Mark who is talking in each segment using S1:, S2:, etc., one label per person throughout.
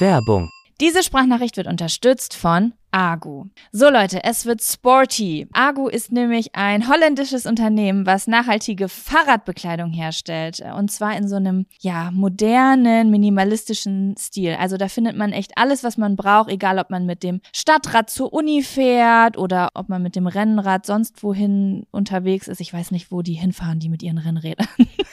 S1: Werbung.
S2: Diese Sprachnachricht wird unterstützt von Agu. So Leute, es wird sporty. Agu ist nämlich ein holländisches Unternehmen, was nachhaltige Fahrradbekleidung herstellt. Und zwar in so einem, ja, modernen, minimalistischen Stil. Also da findet man echt alles, was man braucht, egal ob man mit dem Stadtrad zur Uni fährt oder ob man mit dem Rennrad sonst wohin unterwegs ist. Ich weiß nicht, wo die hinfahren, die mit ihren Rennrädern.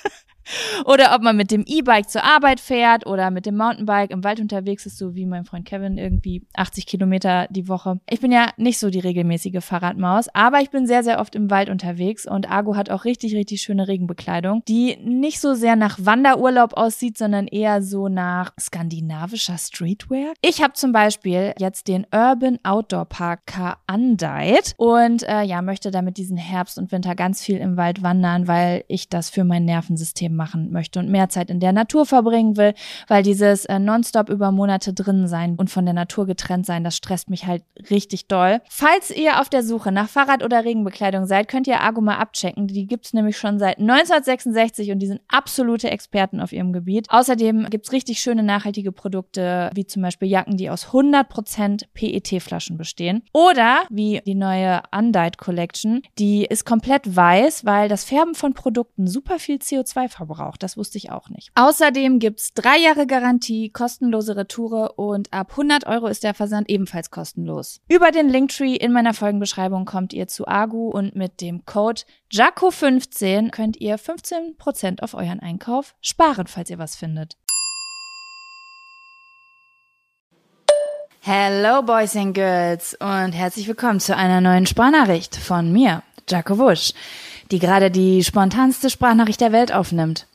S2: Oder ob man mit dem E-Bike zur Arbeit fährt oder mit dem Mountainbike im Wald unterwegs ist, so wie mein Freund Kevin, irgendwie 80 Kilometer die Woche. Ich bin ja nicht so die regelmäßige Fahrradmaus, aber ich bin sehr, sehr oft im Wald unterwegs und Argo hat auch richtig, richtig schöne Regenbekleidung, die nicht so sehr nach Wanderurlaub aussieht, sondern eher so nach skandinavischer Streetwear. Ich habe zum Beispiel jetzt den Urban Outdoor Park Undite und äh, ja, möchte damit diesen Herbst und Winter ganz viel im Wald wandern, weil ich das für mein Nervensystem machen möchte und mehr Zeit in der Natur verbringen will, weil dieses äh, nonstop über Monate drin sein und von der Natur getrennt sein, das stresst mich halt richtig doll. Falls ihr auf der Suche nach Fahrrad- oder Regenbekleidung seid, könnt ihr Argo mal abchecken. Die gibt's nämlich schon seit 1966 und die sind absolute Experten auf ihrem Gebiet. Außerdem gibt's richtig schöne nachhaltige Produkte, wie zum Beispiel Jacken, die aus 100% PET-Flaschen bestehen. Oder wie die neue Undyed Collection, die ist komplett weiß, weil das Färben von Produkten super viel CO2 verbraucht verbraucht. Das wusste ich auch nicht. Außerdem gibt's drei Jahre Garantie, kostenlose Retoure und ab 100 Euro ist der Versand ebenfalls kostenlos. Über den Linktree in meiner Folgenbeschreibung kommt ihr zu Agu und mit dem Code JACO15 könnt ihr 15% auf euren Einkauf sparen, falls ihr was findet. Hello Boys and Girls und herzlich willkommen zu einer neuen Sprachnachricht von mir, Jaco Wusch die gerade die spontanste Sprachnachricht der Welt aufnimmt.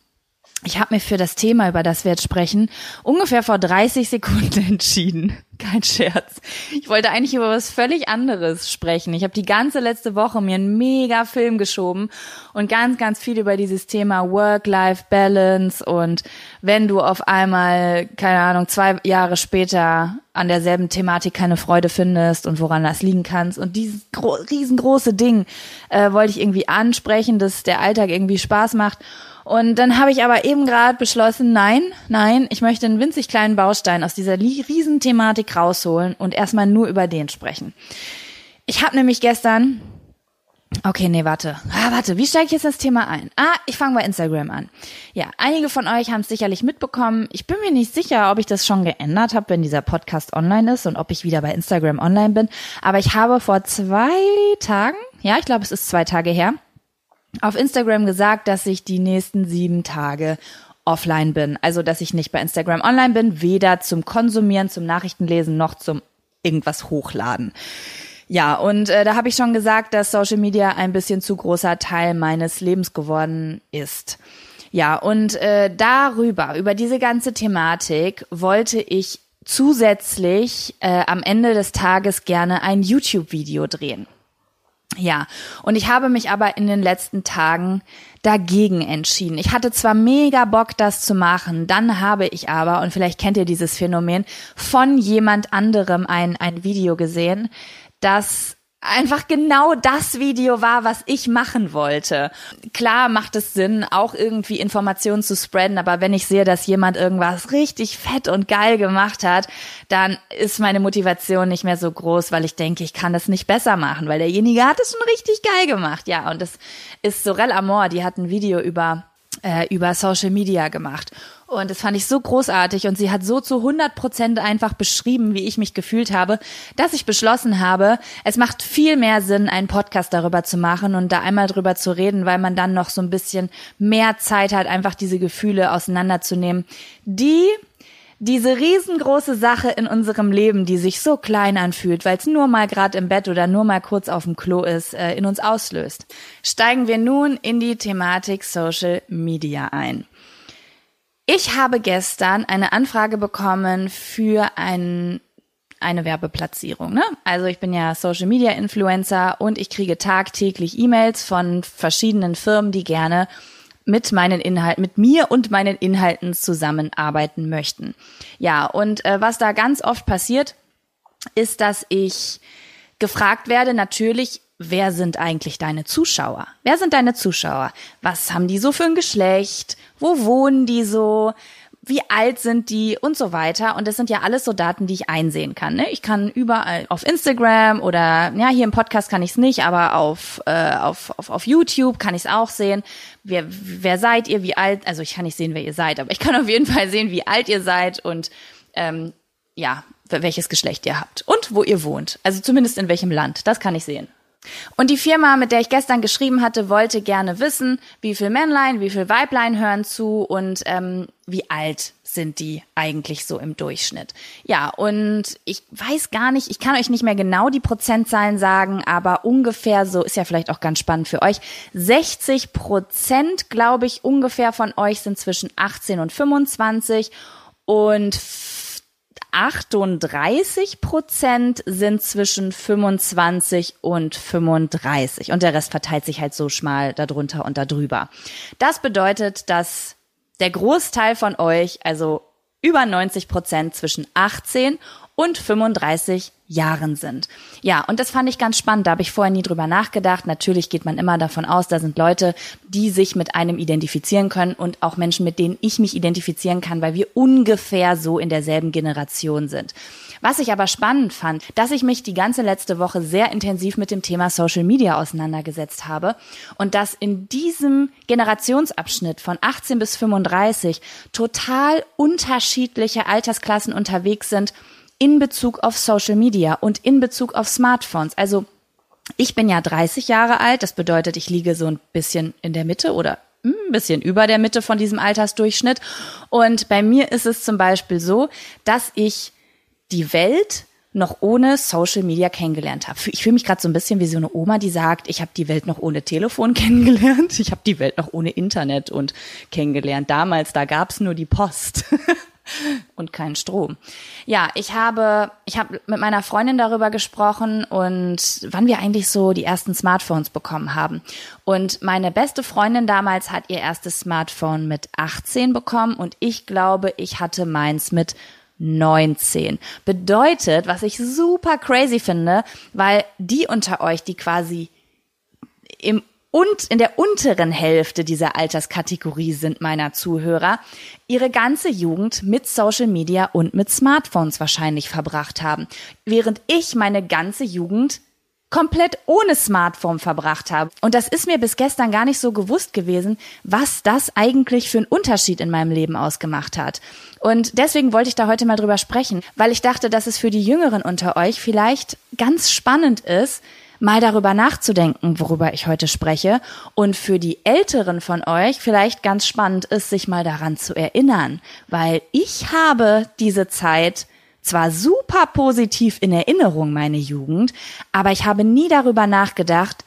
S2: Ich habe mir für das Thema, über das wir jetzt sprechen, ungefähr vor 30 Sekunden entschieden. Kein Scherz. Ich wollte eigentlich über was völlig anderes sprechen. Ich habe die ganze letzte Woche mir einen mega Film geschoben und ganz, ganz viel über dieses Thema Work-Life-Balance und wenn du auf einmal, keine Ahnung, zwei Jahre später an derselben Thematik keine Freude findest und woran das liegen kannst. Und dieses riesengroße Ding äh, wollte ich irgendwie ansprechen, dass der Alltag irgendwie Spaß macht. Und dann habe ich aber eben gerade beschlossen, nein, nein, ich möchte einen winzig kleinen Baustein aus dieser riesen Thematik rausholen und erstmal nur über den sprechen. Ich habe nämlich gestern Okay, nee, warte. Ah, warte, wie steige ich jetzt das Thema ein? Ah, ich fange bei Instagram an. Ja, einige von euch haben es sicherlich mitbekommen. Ich bin mir nicht sicher, ob ich das schon geändert habe, wenn dieser Podcast online ist und ob ich wieder bei Instagram online bin. Aber ich habe vor zwei Tagen, ja, ich glaube, es ist zwei Tage her, auf Instagram gesagt, dass ich die nächsten sieben Tage offline bin. Also, dass ich nicht bei Instagram online bin, weder zum Konsumieren, zum Nachrichtenlesen noch zum irgendwas hochladen. Ja, und äh, da habe ich schon gesagt, dass Social Media ein bisschen zu großer Teil meines Lebens geworden ist. Ja, und äh, darüber, über diese ganze Thematik wollte ich zusätzlich äh, am Ende des Tages gerne ein YouTube-Video drehen. Ja, und ich habe mich aber in den letzten Tagen dagegen entschieden. Ich hatte zwar mega Bock, das zu machen, dann habe ich aber, und vielleicht kennt ihr dieses Phänomen, von jemand anderem ein, ein Video gesehen, das einfach genau das Video war, was ich machen wollte. Klar macht es Sinn, auch irgendwie Informationen zu spreaden, aber wenn ich sehe, dass jemand irgendwas richtig fett und geil gemacht hat, dann ist meine Motivation nicht mehr so groß, weil ich denke, ich kann das nicht besser machen, weil derjenige hat es schon richtig geil gemacht. Ja, und das ist Sorel Amor, die hat ein Video über äh, über Social Media gemacht. Und das fand ich so großartig und sie hat so zu 100 Prozent einfach beschrieben, wie ich mich gefühlt habe, dass ich beschlossen habe, es macht viel mehr Sinn, einen Podcast darüber zu machen und da einmal drüber zu reden, weil man dann noch so ein bisschen mehr Zeit hat, einfach diese Gefühle auseinanderzunehmen, die diese riesengroße Sache in unserem Leben, die sich so klein anfühlt, weil es nur mal gerade im Bett oder nur mal kurz auf dem Klo ist, äh, in uns auslöst. Steigen wir nun in die Thematik Social Media ein. Ich habe gestern eine Anfrage bekommen für ein, eine Werbeplatzierung. Ne? Also ich bin ja Social Media Influencer und ich kriege tagtäglich E-Mails von verschiedenen Firmen, die gerne mit meinen Inhalten, mit mir und meinen Inhalten zusammenarbeiten möchten. Ja, und äh, was da ganz oft passiert, ist, dass ich gefragt werde, natürlich, wer sind eigentlich deine Zuschauer? Wer sind deine Zuschauer? Was haben die so für ein Geschlecht? Wo wohnen die so? wie alt sind die und so weiter. Und das sind ja alles so Daten, die ich einsehen kann. Ne? Ich kann überall auf Instagram oder ja, hier im Podcast kann ich es nicht, aber auf, äh, auf, auf, auf YouTube kann ich es auch sehen. Wer, wer seid ihr, wie alt, also ich kann nicht sehen, wer ihr seid, aber ich kann auf jeden Fall sehen, wie alt ihr seid und ähm, ja, welches Geschlecht ihr habt und wo ihr wohnt. Also zumindest in welchem Land. Das kann ich sehen. Und die Firma, mit der ich gestern geschrieben hatte, wollte gerne wissen, wie viel Männlein, wie viel Weiblein hören zu und ähm, wie alt sind die eigentlich so im Durchschnitt. Ja, und ich weiß gar nicht, ich kann euch nicht mehr genau die Prozentzahlen sagen, aber ungefähr so, ist ja vielleicht auch ganz spannend für euch, 60 Prozent, glaube ich, ungefähr von euch sind zwischen 18 und 25 und 38 Prozent sind zwischen 25 und 35 und der Rest verteilt sich halt so schmal darunter und darüber. Das bedeutet, dass der Großteil von euch, also über 90 Prozent zwischen 18 und 35 Jahren sind. Ja, und das fand ich ganz spannend. Da habe ich vorher nie drüber nachgedacht. Natürlich geht man immer davon aus, da sind Leute, die sich mit einem identifizieren können und auch Menschen, mit denen ich mich identifizieren kann, weil wir ungefähr so in derselben Generation sind. Was ich aber spannend fand, dass ich mich die ganze letzte Woche sehr intensiv mit dem Thema Social Media auseinandergesetzt habe und dass in diesem Generationsabschnitt von 18 bis 35 total unterschiedliche Altersklassen unterwegs sind in Bezug auf Social Media und in Bezug auf Smartphones. Also ich bin ja 30 Jahre alt, das bedeutet, ich liege so ein bisschen in der Mitte oder ein bisschen über der Mitte von diesem Altersdurchschnitt. Und bei mir ist es zum Beispiel so, dass ich die Welt noch ohne Social Media kennengelernt habe. Ich fühle mich gerade so ein bisschen wie so eine Oma, die sagt, ich habe die Welt noch ohne Telefon kennengelernt, ich habe die Welt noch ohne Internet und kennengelernt. Damals, da gab's nur die Post. und keinen Strom. Ja, ich habe, ich habe mit meiner Freundin darüber gesprochen und wann wir eigentlich so die ersten Smartphones bekommen haben. Und meine beste Freundin damals hat ihr erstes Smartphone mit 18 bekommen und ich glaube, ich hatte meins mit 19. Bedeutet, was ich super crazy finde, weil die unter euch, die quasi im und in der unteren Hälfte dieser Alterskategorie sind meiner Zuhörer, ihre ganze Jugend mit Social Media und mit Smartphones wahrscheinlich verbracht haben, während ich meine ganze Jugend komplett ohne Smartphone verbracht habe. Und das ist mir bis gestern gar nicht so gewusst gewesen, was das eigentlich für einen Unterschied in meinem Leben ausgemacht hat. Und deswegen wollte ich da heute mal drüber sprechen, weil ich dachte, dass es für die Jüngeren unter euch vielleicht ganz spannend ist, mal darüber nachzudenken, worüber ich heute spreche. Und für die Älteren von euch vielleicht ganz spannend ist, sich mal daran zu erinnern, weil ich habe diese Zeit zwar super positiv in Erinnerung, meine Jugend, aber ich habe nie darüber nachgedacht,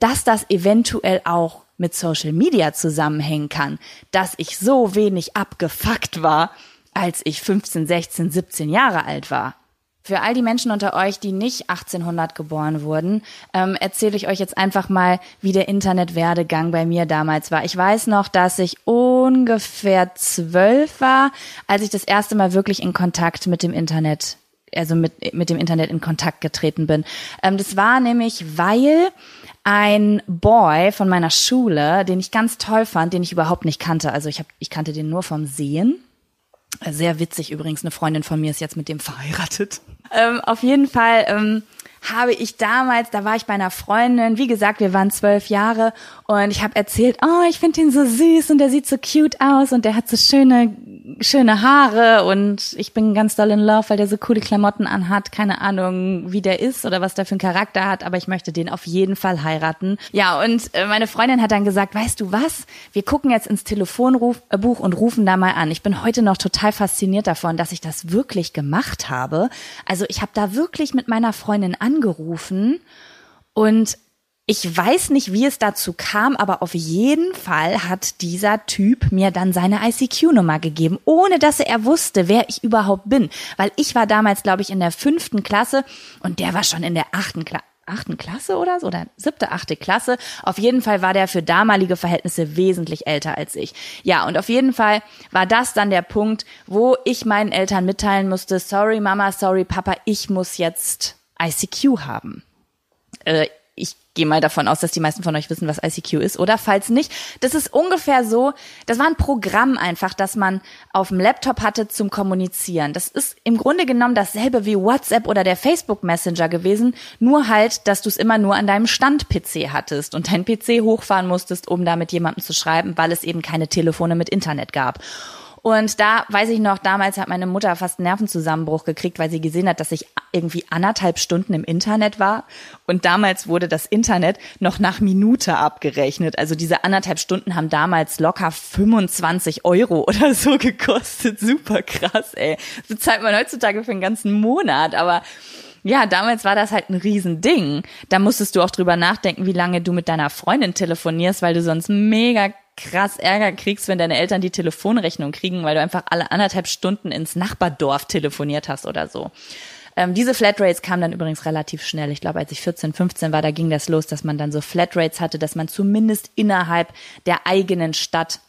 S2: dass das eventuell auch mit Social Media zusammenhängen kann, dass ich so wenig abgefuckt war, als ich 15, 16, 17 Jahre alt war. Für all die Menschen unter euch, die nicht 1800 geboren wurden, ähm, erzähle ich euch jetzt einfach mal, wie der Internetwerdegang bei mir damals war. Ich weiß noch, dass ich ungefähr zwölf war, als ich das erste Mal wirklich in Kontakt mit dem Internet, also mit, mit dem Internet in Kontakt getreten bin. Ähm, das war nämlich, weil ein Boy von meiner Schule, den ich ganz toll fand, den ich überhaupt nicht kannte. Also ich, hab, ich kannte den nur vom Sehen sehr witzig übrigens, eine Freundin von mir ist jetzt mit dem verheiratet. Ähm, auf jeden Fall ähm, habe ich damals, da war ich bei einer Freundin, wie gesagt, wir waren zwölf Jahre. Und ich habe erzählt, oh, ich finde ihn so süß und der sieht so cute aus und der hat so schöne, schöne Haare und ich bin ganz doll in love, weil der so coole Klamotten anhat. Keine Ahnung, wie der ist oder was der für einen Charakter hat, aber ich möchte den auf jeden Fall heiraten. Ja, und äh, meine Freundin hat dann gesagt, weißt du was? Wir gucken jetzt ins Telefonbuch äh, und rufen da mal an. Ich bin heute noch total fasziniert davon, dass ich das wirklich gemacht habe. Also ich habe da wirklich mit meiner Freundin an angerufen und ich weiß nicht, wie es dazu kam, aber auf jeden Fall hat dieser Typ mir dann seine ICQ-Nummer gegeben, ohne dass er wusste, wer ich überhaupt bin. Weil ich war damals, glaube ich, in der fünften Klasse und der war schon in der achten Klasse achten Klasse oder so, oder siebte, achte Klasse. Auf jeden Fall war der für damalige Verhältnisse wesentlich älter als ich. Ja, und auf jeden Fall war das dann der Punkt, wo ich meinen Eltern mitteilen musste, sorry Mama, sorry Papa, ich muss jetzt ICQ haben. Äh, gehe mal davon aus, dass die meisten von euch wissen, was ICQ ist, oder? Falls nicht, das ist ungefähr so, das war ein Programm einfach, das man auf dem Laptop hatte zum Kommunizieren. Das ist im Grunde genommen dasselbe wie WhatsApp oder der Facebook Messenger gewesen, nur halt, dass du es immer nur an deinem Stand-PC hattest und deinen PC hochfahren musstest, um da mit jemandem zu schreiben, weil es eben keine Telefone mit Internet gab. Und da weiß ich noch, damals hat meine Mutter fast einen Nervenzusammenbruch gekriegt, weil sie gesehen hat, dass ich irgendwie anderthalb Stunden im Internet war. Und damals wurde das Internet noch nach Minute abgerechnet. Also diese anderthalb Stunden haben damals locker 25 Euro oder so gekostet. Super krass, ey. So zahlt man heutzutage für einen ganzen Monat, aber ja, damals war das halt ein Riesending. Da musstest du auch drüber nachdenken, wie lange du mit deiner Freundin telefonierst, weil du sonst mega krass Ärger kriegst, wenn deine Eltern die Telefonrechnung kriegen, weil du einfach alle anderthalb Stunden ins Nachbardorf telefoniert hast oder so. Ähm, diese Flatrates kamen dann übrigens relativ schnell. Ich glaube, als ich 14, 15 war, da ging das los, dass man dann so Flatrates hatte, dass man zumindest innerhalb der eigenen Stadt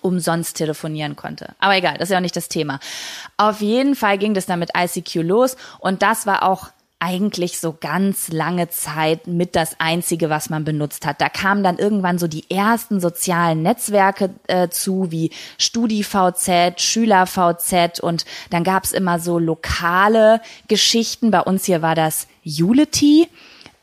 S2: umsonst telefonieren konnte. Aber egal, das ist ja auch nicht das Thema. Auf jeden Fall ging das dann mit ICQ los und das war auch eigentlich so ganz lange Zeit mit das Einzige, was man benutzt hat. Da kamen dann irgendwann so die ersten sozialen Netzwerke äh, zu, wie StudiVZ, SchülerVZ und dann gab's immer so lokale Geschichten. Bei uns hier war das Unity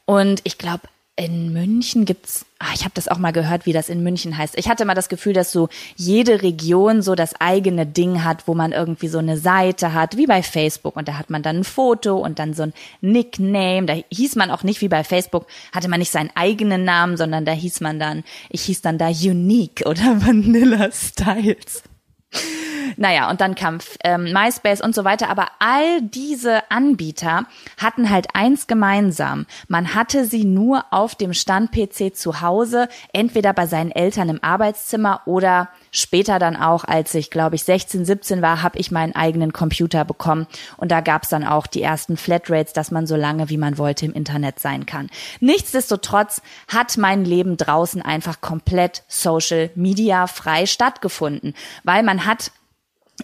S2: und ich glaube, in München gibt's, ah, ich habe das auch mal gehört, wie das in München heißt. Ich hatte mal das Gefühl, dass so jede Region so das eigene Ding hat, wo man irgendwie so eine Seite hat, wie bei Facebook. Und da hat man dann ein Foto und dann so ein Nickname. Da hieß man auch nicht wie bei Facebook, hatte man nicht seinen eigenen Namen, sondern da hieß man dann, ich hieß dann da Unique oder Vanilla Styles. Naja, und dann kam ähm, MySpace und so weiter. Aber all diese Anbieter hatten halt eins gemeinsam. Man hatte sie nur auf dem Stand-PC zu Hause, entweder bei seinen Eltern im Arbeitszimmer oder später dann auch, als ich, glaube ich, 16, 17 war, habe ich meinen eigenen Computer bekommen. Und da gab's dann auch die ersten Flatrates, dass man so lange, wie man wollte, im Internet sein kann. Nichtsdestotrotz hat mein Leben draußen einfach komplett Social Media frei stattgefunden, weil man hat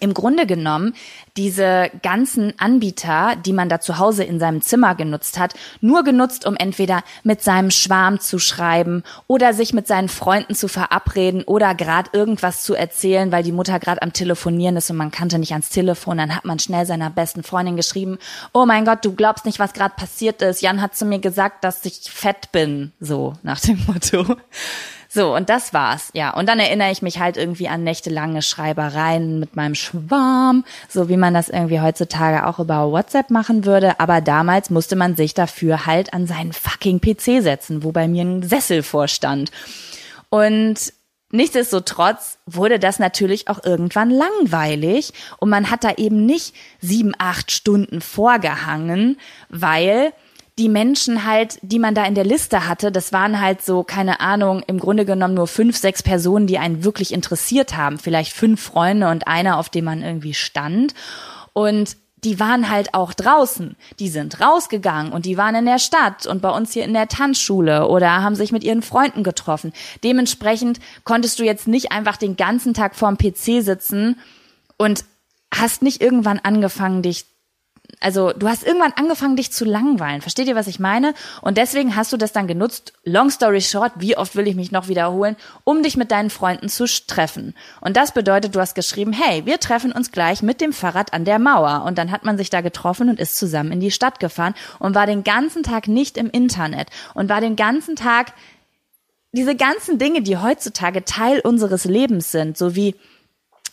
S2: im Grunde genommen diese ganzen Anbieter, die man da zu Hause in seinem Zimmer genutzt hat, nur genutzt, um entweder mit seinem Schwarm zu schreiben oder sich mit seinen Freunden zu verabreden oder gerade irgendwas zu erzählen, weil die Mutter gerade am Telefonieren ist und man kannte nicht ans Telefon. Dann hat man schnell seiner besten Freundin geschrieben, oh mein Gott, du glaubst nicht, was gerade passiert ist. Jan hat zu mir gesagt, dass ich fett bin. So nach dem Motto. So, und das war's, ja. Und dann erinnere ich mich halt irgendwie an nächtelange Schreibereien mit meinem Schwarm, so wie man das irgendwie heutzutage auch über WhatsApp machen würde. Aber damals musste man sich dafür halt an seinen fucking PC setzen, wo bei mir ein Sessel vorstand. Und Nichtsdestotrotz wurde das natürlich auch irgendwann langweilig und man hat da eben nicht sieben, acht Stunden vorgehangen, weil die Menschen halt, die man da in der Liste hatte, das waren halt so, keine Ahnung, im Grunde genommen nur fünf, sechs Personen, die einen wirklich interessiert haben. Vielleicht fünf Freunde und einer, auf dem man irgendwie stand. Und die waren halt auch draußen. Die sind rausgegangen und die waren in der Stadt und bei uns hier in der Tanzschule oder haben sich mit ihren Freunden getroffen. Dementsprechend konntest du jetzt nicht einfach den ganzen Tag vorm PC sitzen und hast nicht irgendwann angefangen, dich also du hast irgendwann angefangen, dich zu langweilen. Versteht ihr, was ich meine? Und deswegen hast du das dann genutzt, long story short, wie oft will ich mich noch wiederholen, um dich mit deinen Freunden zu treffen. Und das bedeutet, du hast geschrieben, hey, wir treffen uns gleich mit dem Fahrrad an der Mauer. Und dann hat man sich da getroffen und ist zusammen in die Stadt gefahren und war den ganzen Tag nicht im Internet und war den ganzen Tag diese ganzen Dinge, die heutzutage Teil unseres Lebens sind, so wie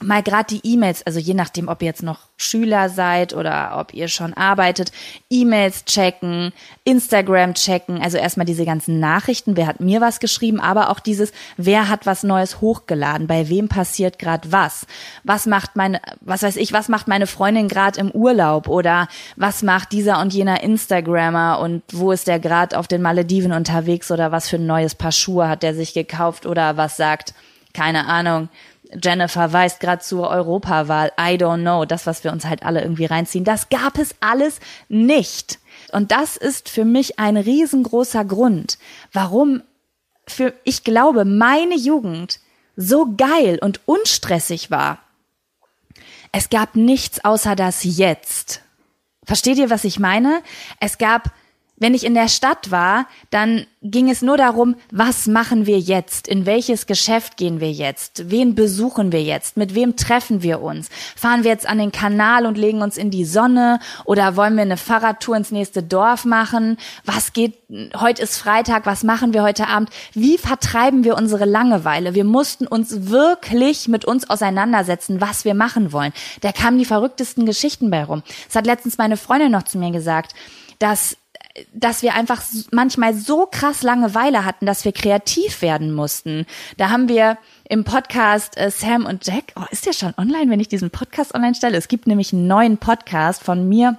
S2: mal gerade die E-Mails, also je nachdem, ob ihr jetzt noch Schüler seid oder ob ihr schon arbeitet, E-Mails checken, Instagram checken, also erstmal diese ganzen Nachrichten, wer hat mir was geschrieben, aber auch dieses, wer hat was Neues hochgeladen, bei wem passiert gerade was, was macht meine, was weiß ich, was macht meine Freundin gerade im Urlaub oder was macht dieser und jener Instagrammer und wo ist der gerade auf den Malediven unterwegs oder was für ein neues Paar Schuhe hat der sich gekauft oder was sagt, keine Ahnung, Jennifer weist gerade zur Europawahl. I don't know. Das, was wir uns halt alle irgendwie reinziehen. Das gab es alles nicht. Und das ist für mich ein riesengroßer Grund, warum für, ich glaube, meine Jugend so geil und unstressig war. Es gab nichts außer das Jetzt. Versteht ihr, was ich meine? Es gab wenn ich in der Stadt war, dann ging es nur darum, was machen wir jetzt? In welches Geschäft gehen wir jetzt? Wen besuchen wir jetzt? Mit wem treffen wir uns? Fahren wir jetzt an den Kanal und legen uns in die Sonne? Oder wollen wir eine Fahrradtour ins nächste Dorf machen? Was geht, heute ist Freitag, was machen wir heute Abend? Wie vertreiben wir unsere Langeweile? Wir mussten uns wirklich mit uns auseinandersetzen, was wir machen wollen. Da kamen die verrücktesten Geschichten bei rum. Das hat letztens meine Freundin noch zu mir gesagt, dass dass wir einfach manchmal so krass Langeweile hatten, dass wir kreativ werden mussten. Da haben wir im Podcast äh, Sam und Jack, oh, ist der schon online, wenn ich diesen Podcast online stelle? Es gibt nämlich einen neuen Podcast von mir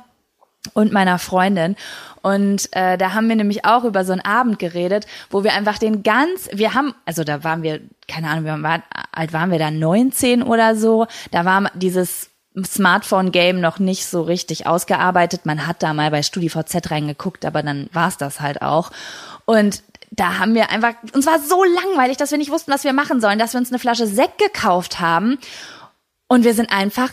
S2: und meiner Freundin. Und äh, da haben wir nämlich auch über so einen Abend geredet, wo wir einfach den ganz, wir haben, also da waren wir, keine Ahnung, wie alt waren wir da, 19 oder so. Da war dieses Smartphone-Game noch nicht so richtig ausgearbeitet. Man hat da mal bei StudiVZ reingeguckt, aber dann war es das halt auch. Und da haben wir einfach, uns war so langweilig, dass wir nicht wussten, was wir machen sollen, dass wir uns eine Flasche Sekt gekauft haben. Und wir sind einfach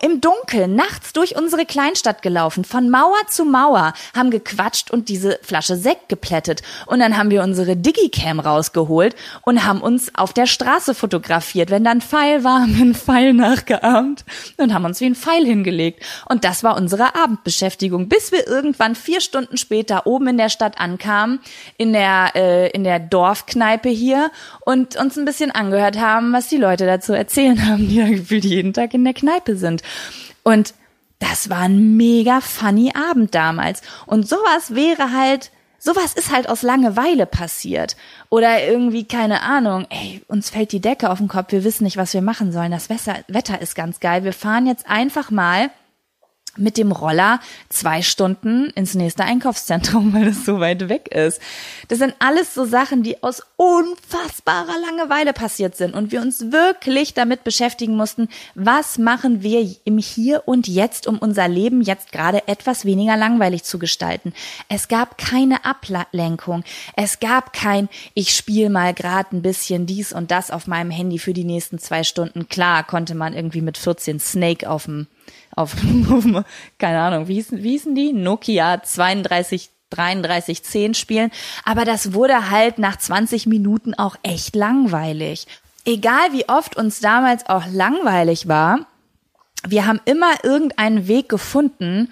S2: im Dunkeln nachts durch unsere Kleinstadt gelaufen, von Mauer zu Mauer, haben gequatscht und diese Flasche Sekt geplättet. Und dann haben wir unsere Digicam rausgeholt und haben uns auf der Straße fotografiert. Wenn da ein Pfeil war, haben wir einen Pfeil nachgeahmt und haben uns wie ein Pfeil hingelegt. Und das war unsere Abendbeschäftigung, bis wir irgendwann vier Stunden später oben in der Stadt ankamen, in der, äh, in der Dorfkneipe hier und uns ein bisschen angehört haben, was die Leute dazu erzählen haben, die jeden Tag in der Kneipe sind. Und das war ein mega funny Abend damals. Und sowas wäre halt, sowas ist halt aus Langeweile passiert. Oder irgendwie, keine Ahnung, ey, uns fällt die Decke auf den Kopf, wir wissen nicht, was wir machen sollen. Das Wetter ist ganz geil. Wir fahren jetzt einfach mal mit dem Roller zwei Stunden ins nächste Einkaufszentrum, weil es so weit weg ist. Das sind alles so Sachen, die aus unfassbarer Langeweile passiert sind und wir uns wirklich damit beschäftigen mussten, was machen wir im Hier und Jetzt, um unser Leben jetzt gerade etwas weniger langweilig zu gestalten. Es gab keine Ablenkung. Es gab kein, ich spiele mal gerade ein bisschen dies und das auf meinem Handy für die nächsten zwei Stunden. Klar konnte man irgendwie mit 14 Snake auf dem auf, keine Ahnung, wie hießen, wie hießen die? Nokia 32 3310 spielen. Aber das wurde halt nach 20 Minuten auch echt langweilig. Egal wie oft uns damals auch langweilig war, wir haben immer irgendeinen Weg gefunden,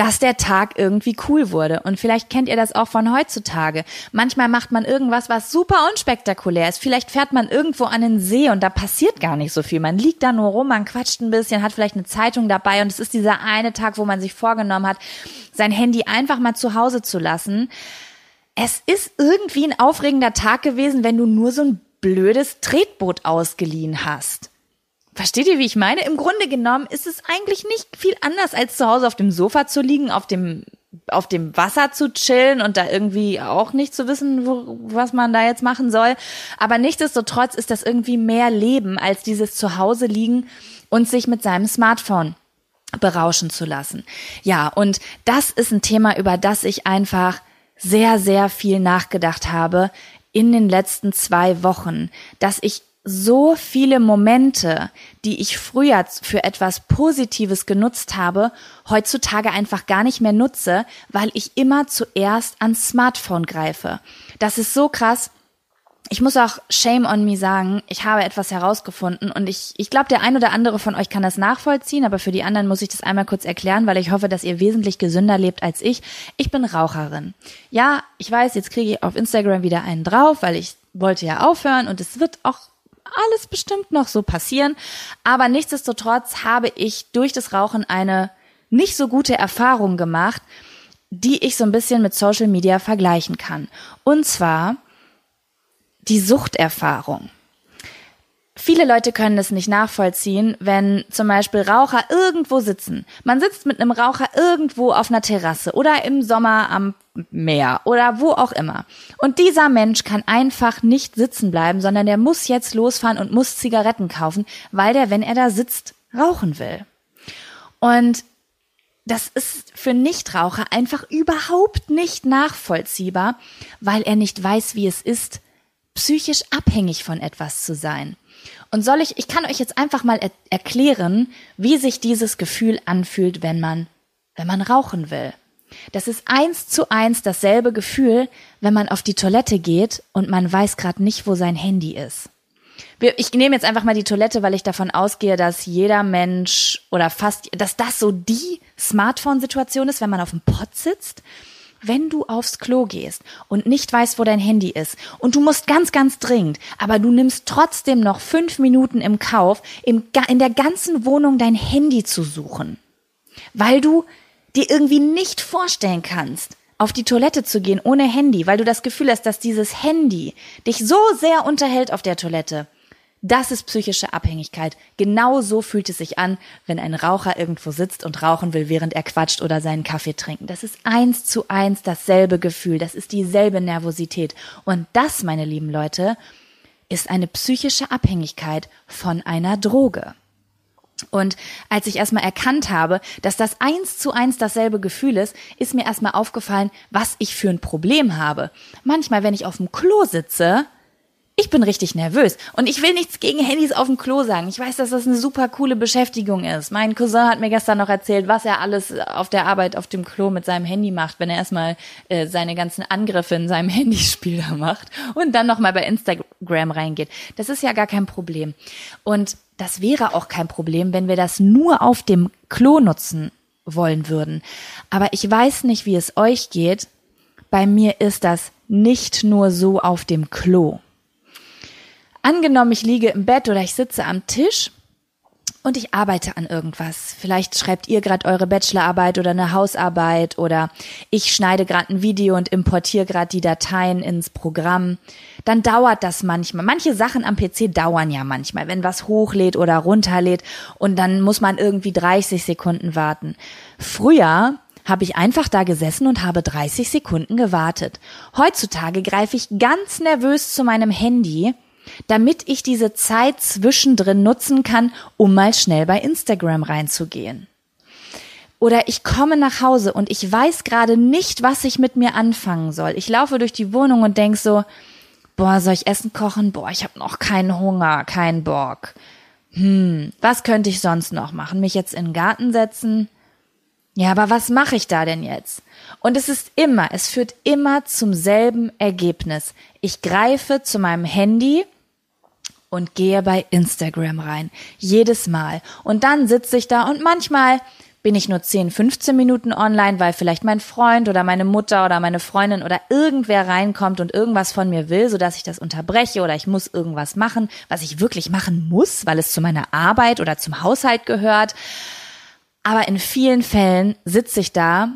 S2: dass der Tag irgendwie cool wurde. Und vielleicht kennt ihr das auch von heutzutage. Manchmal macht man irgendwas, was super unspektakulär ist. Vielleicht fährt man irgendwo an den See und da passiert gar nicht so viel. Man liegt da nur rum, man quatscht ein bisschen, hat vielleicht eine Zeitung dabei und es ist dieser eine Tag, wo man sich vorgenommen hat, sein Handy einfach mal zu Hause zu lassen. Es ist irgendwie ein aufregender Tag gewesen, wenn du nur so ein blödes Tretboot ausgeliehen hast. Versteht ihr, wie ich meine? Im Grunde genommen ist es eigentlich nicht viel anders, als zu Hause auf dem Sofa zu liegen, auf dem, auf dem Wasser zu chillen und da irgendwie auch nicht zu wissen, wo, was man da jetzt machen soll. Aber nichtsdestotrotz ist das irgendwie mehr Leben als dieses Zuhause liegen und sich mit seinem Smartphone berauschen zu lassen. Ja, und das ist ein Thema, über das ich einfach sehr, sehr viel nachgedacht habe in den letzten zwei Wochen, dass ich so viele Momente, die ich früher für etwas Positives genutzt habe, heutzutage einfach gar nicht mehr nutze, weil ich immer zuerst ans Smartphone greife. Das ist so krass. Ich muss auch shame on me sagen, ich habe etwas herausgefunden und ich, ich glaube, der ein oder andere von euch kann das nachvollziehen, aber für die anderen muss ich das einmal kurz erklären, weil ich hoffe, dass ihr wesentlich gesünder lebt als ich. Ich bin Raucherin. Ja, ich weiß, jetzt kriege ich auf Instagram wieder einen drauf, weil ich wollte ja aufhören und es wird auch alles bestimmt noch so passieren. Aber nichtsdestotrotz habe ich durch das Rauchen eine nicht so gute Erfahrung gemacht, die ich so ein bisschen mit Social Media vergleichen kann. Und zwar die Suchterfahrung. Viele Leute können es nicht nachvollziehen, wenn zum Beispiel Raucher irgendwo sitzen. Man sitzt mit einem Raucher irgendwo auf einer Terrasse oder im Sommer am Meer oder wo auch immer. Und dieser Mensch kann einfach nicht sitzen bleiben, sondern der muss jetzt losfahren und muss Zigaretten kaufen, weil der, wenn er da sitzt, rauchen will. Und das ist für Nichtraucher einfach überhaupt nicht nachvollziehbar, weil er nicht weiß, wie es ist, psychisch abhängig von etwas zu sein. Und soll ich, ich kann euch jetzt einfach mal er erklären, wie sich dieses Gefühl anfühlt, wenn man, wenn man rauchen will. Das ist eins zu eins dasselbe Gefühl, wenn man auf die Toilette geht und man weiß gerade nicht, wo sein Handy ist. Ich nehme jetzt einfach mal die Toilette, weil ich davon ausgehe, dass jeder Mensch oder fast, dass das so die Smartphone-Situation ist, wenn man auf dem Pott sitzt. Wenn du aufs Klo gehst und nicht weißt, wo dein Handy ist und du musst ganz, ganz dringend, aber du nimmst trotzdem noch fünf Minuten im Kauf, in der ganzen Wohnung dein Handy zu suchen, weil du dir irgendwie nicht vorstellen kannst, auf die Toilette zu gehen ohne Handy, weil du das Gefühl hast, dass dieses Handy dich so sehr unterhält auf der Toilette. Das ist psychische Abhängigkeit. Genau so fühlt es sich an, wenn ein Raucher irgendwo sitzt und rauchen will, während er quatscht oder seinen Kaffee trinkt. Das ist eins zu eins dasselbe Gefühl. Das ist dieselbe Nervosität. Und das, meine lieben Leute, ist eine psychische Abhängigkeit von einer Droge. Und als ich erstmal erkannt habe, dass das eins zu eins dasselbe Gefühl ist, ist mir erstmal aufgefallen, was ich für ein Problem habe. Manchmal, wenn ich auf dem Klo sitze, ich bin richtig nervös und ich will nichts gegen Handys auf dem Klo sagen. Ich weiß, dass das eine super coole Beschäftigung ist. Mein Cousin hat mir gestern noch erzählt, was er alles auf der Arbeit auf dem Klo mit seinem Handy macht, wenn er erstmal äh, seine ganzen Angriffe in seinem Handyspiel da macht und dann nochmal bei Instagram reingeht. Das ist ja gar kein Problem. Und das wäre auch kein Problem, wenn wir das nur auf dem Klo nutzen wollen würden. Aber ich weiß nicht, wie es euch geht. Bei mir ist das nicht nur so auf dem Klo. Angenommen, ich liege im Bett oder ich sitze am Tisch und ich arbeite an irgendwas. Vielleicht schreibt ihr gerade eure Bachelorarbeit oder eine Hausarbeit oder ich schneide gerade ein Video und importiere gerade die Dateien ins Programm. Dann dauert das manchmal. Manche Sachen am PC dauern ja manchmal, wenn was hochlädt oder runterlädt und dann muss man irgendwie 30 Sekunden warten. Früher habe ich einfach da gesessen und habe 30 Sekunden gewartet. Heutzutage greife ich ganz nervös zu meinem Handy damit ich diese Zeit zwischendrin nutzen kann, um mal schnell bei Instagram reinzugehen. Oder ich komme nach Hause und ich weiß gerade nicht, was ich mit mir anfangen soll. Ich laufe durch die Wohnung und denk so, boah, soll ich Essen kochen? Boah, ich habe noch keinen Hunger, keinen Bock. Hm, was könnte ich sonst noch machen? Mich jetzt in den Garten setzen? Ja, aber was mache ich da denn jetzt? Und es ist immer, es führt immer zum selben Ergebnis. Ich greife zu meinem Handy und gehe bei Instagram rein. Jedes Mal. Und dann sitze ich da und manchmal bin ich nur 10, 15 Minuten online, weil vielleicht mein Freund oder meine Mutter oder meine Freundin oder irgendwer reinkommt und irgendwas von mir will, sodass ich das unterbreche oder ich muss irgendwas machen, was ich wirklich machen muss, weil es zu meiner Arbeit oder zum Haushalt gehört. Aber in vielen Fällen sitze ich da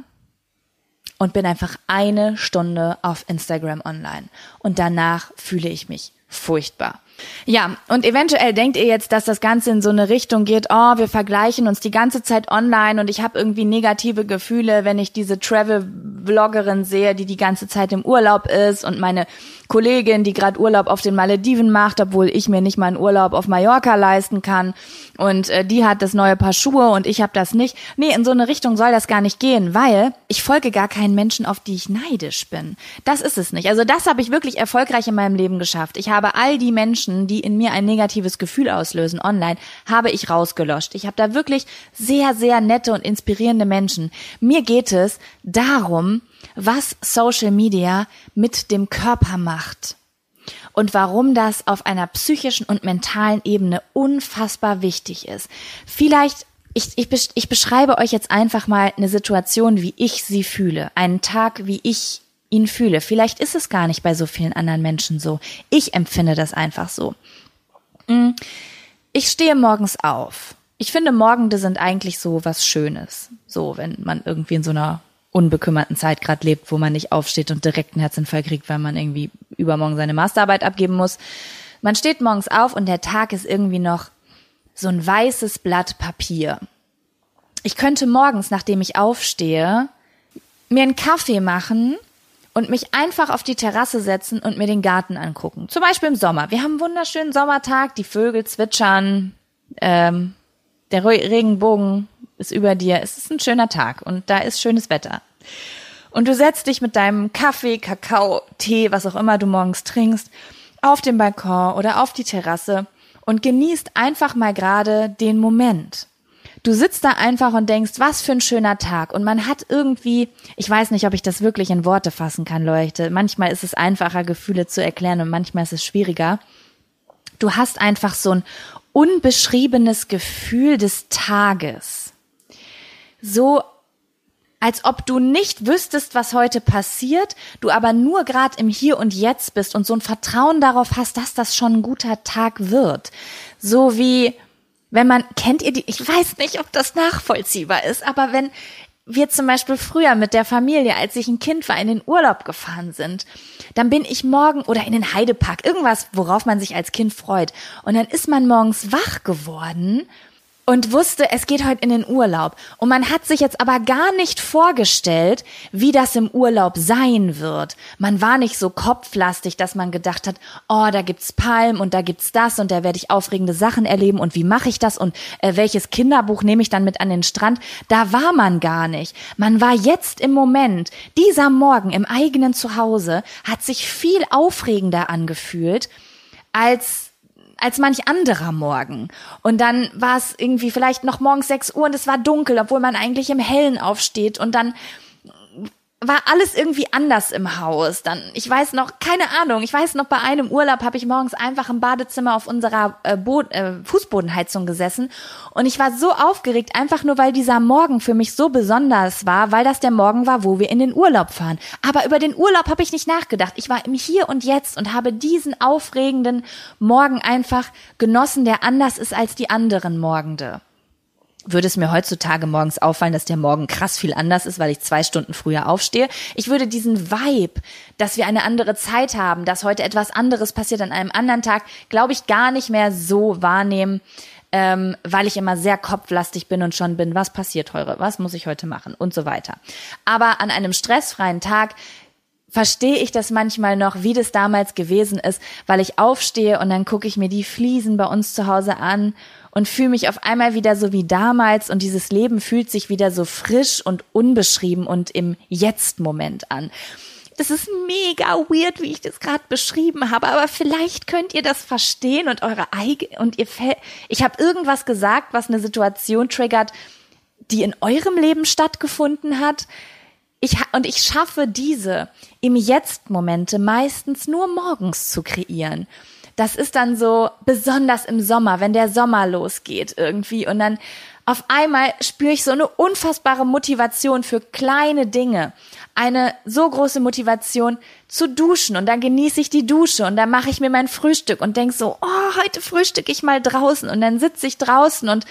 S2: und bin einfach eine Stunde auf Instagram online. Und danach fühle ich mich furchtbar. Ja, und eventuell denkt ihr jetzt, dass das Ganze in so eine Richtung geht, oh, wir vergleichen uns die ganze Zeit online und ich habe irgendwie negative Gefühle, wenn ich diese Travel-Vloggerin sehe, die die ganze Zeit im Urlaub ist und meine Kollegin, die gerade Urlaub auf den Malediven macht, obwohl ich mir nicht mal einen Urlaub auf Mallorca leisten kann und äh, die hat das neue Paar Schuhe und ich habe das nicht. Nee, in so eine Richtung soll das gar nicht gehen, weil ich folge gar keinen Menschen, auf die ich neidisch bin. Das ist es nicht. Also das habe ich wirklich erfolgreich in meinem Leben geschafft. Ich habe all die Menschen, die in mir ein negatives Gefühl auslösen online, habe ich rausgelöscht. Ich habe da wirklich sehr, sehr nette und inspirierende Menschen. Mir geht es darum, was Social Media mit dem Körper macht und warum das auf einer psychischen und mentalen Ebene unfassbar wichtig ist. Vielleicht ich, ich, ich beschreibe euch jetzt einfach mal eine Situation, wie ich sie fühle, einen Tag, wie ich ihn fühle. Vielleicht ist es gar nicht bei so vielen anderen Menschen so. Ich empfinde das einfach so. Mm, ich stehe morgens auf. Ich finde, Morgende sind eigentlich so was Schönes. So, wenn man irgendwie in so einer unbekümmerten Zeit gerade lebt, wo man nicht aufsteht und direkt einen Herzinfall kriegt, weil man irgendwie übermorgen seine Masterarbeit abgeben muss. Man steht morgens auf und der Tag ist irgendwie noch so ein weißes Blatt Papier. Ich könnte morgens, nachdem ich aufstehe, mir einen Kaffee machen und mich einfach auf die Terrasse setzen und mir den Garten angucken. Zum Beispiel im Sommer. Wir haben einen wunderschönen Sommertag, die Vögel zwitschern, ähm, der Regenbogen ist über dir. Es ist ein schöner Tag und da ist schönes Wetter. Und du setzt dich mit deinem Kaffee, Kakao, Tee, was auch immer du morgens trinkst, auf den Balkon oder auf die Terrasse und genießt einfach mal gerade den Moment. Du sitzt da einfach und denkst, was für ein schöner Tag. Und man hat irgendwie, ich weiß nicht, ob ich das wirklich in Worte fassen kann, Leuchte. Manchmal ist es einfacher, Gefühle zu erklären und manchmal ist es schwieriger. Du hast einfach so ein unbeschriebenes Gefühl des Tages. So als ob du nicht wüsstest, was heute passiert, du aber nur gerade im Hier und Jetzt bist und so ein Vertrauen darauf hast, dass das schon ein guter Tag wird. So wie wenn man, kennt ihr die, ich weiß nicht, ob das nachvollziehbar ist, aber wenn wir zum Beispiel früher mit der Familie, als ich ein Kind war, in den Urlaub gefahren sind, dann bin ich morgen oder in den Heidepark, irgendwas, worauf man sich als Kind freut. Und dann ist man morgens wach geworden und wusste, es geht heute in den Urlaub. Und man hat sich jetzt aber gar nicht vorgestellt, wie das im Urlaub sein wird. Man war nicht so kopflastig, dass man gedacht hat, oh, da gibt's Palm und da gibt's das und da werde ich aufregende Sachen erleben und wie mache ich das und äh, welches Kinderbuch nehme ich dann mit an den Strand. Da war man gar nicht. Man war jetzt im Moment. Dieser Morgen im eigenen Zuhause hat sich viel aufregender angefühlt als als manch anderer Morgen. Und dann war es irgendwie vielleicht noch morgens 6 Uhr und es war dunkel, obwohl man eigentlich im Hellen aufsteht. Und dann war alles irgendwie anders im Haus. Dann, ich weiß noch, keine Ahnung, ich weiß noch, bei einem Urlaub habe ich morgens einfach im Badezimmer auf unserer äh, Bo äh, Fußbodenheizung gesessen und ich war so aufgeregt, einfach nur weil dieser Morgen für mich so besonders war, weil das der Morgen war, wo wir in den Urlaub fahren. Aber über den Urlaub habe ich nicht nachgedacht. Ich war im Hier und Jetzt und habe diesen aufregenden Morgen einfach genossen, der anders ist als die anderen Morgende würde es mir heutzutage morgens auffallen, dass der Morgen krass viel anders ist, weil ich zwei Stunden früher aufstehe. Ich würde diesen Vibe, dass wir eine andere Zeit haben, dass heute etwas anderes passiert an einem anderen Tag, glaube ich, gar nicht mehr so wahrnehmen, ähm, weil ich immer sehr kopflastig bin und schon bin, was passiert heute, was muss ich heute machen und so weiter. Aber an einem stressfreien Tag verstehe ich das manchmal noch, wie das damals gewesen ist, weil ich aufstehe und dann gucke ich mir die Fliesen bei uns zu Hause an und fühle mich auf einmal wieder so wie damals und dieses Leben fühlt sich wieder so frisch und unbeschrieben und im Jetzt-Moment an. Das ist mega weird, wie ich das gerade beschrieben habe, aber vielleicht könnt ihr das verstehen und eure eigene und ihr ich habe irgendwas gesagt, was eine Situation triggert, die in eurem Leben stattgefunden hat. Ich, und ich schaffe diese im Jetzt-Momente meistens nur morgens zu kreieren das ist dann so besonders im Sommer, wenn der Sommer losgeht irgendwie und dann auf einmal spüre ich so eine unfassbare Motivation für kleine Dinge. Eine so große Motivation zu duschen und dann genieße ich die Dusche und dann mache ich mir mein Frühstück und denk so, oh, heute frühstück ich mal draußen und dann sitze ich draußen und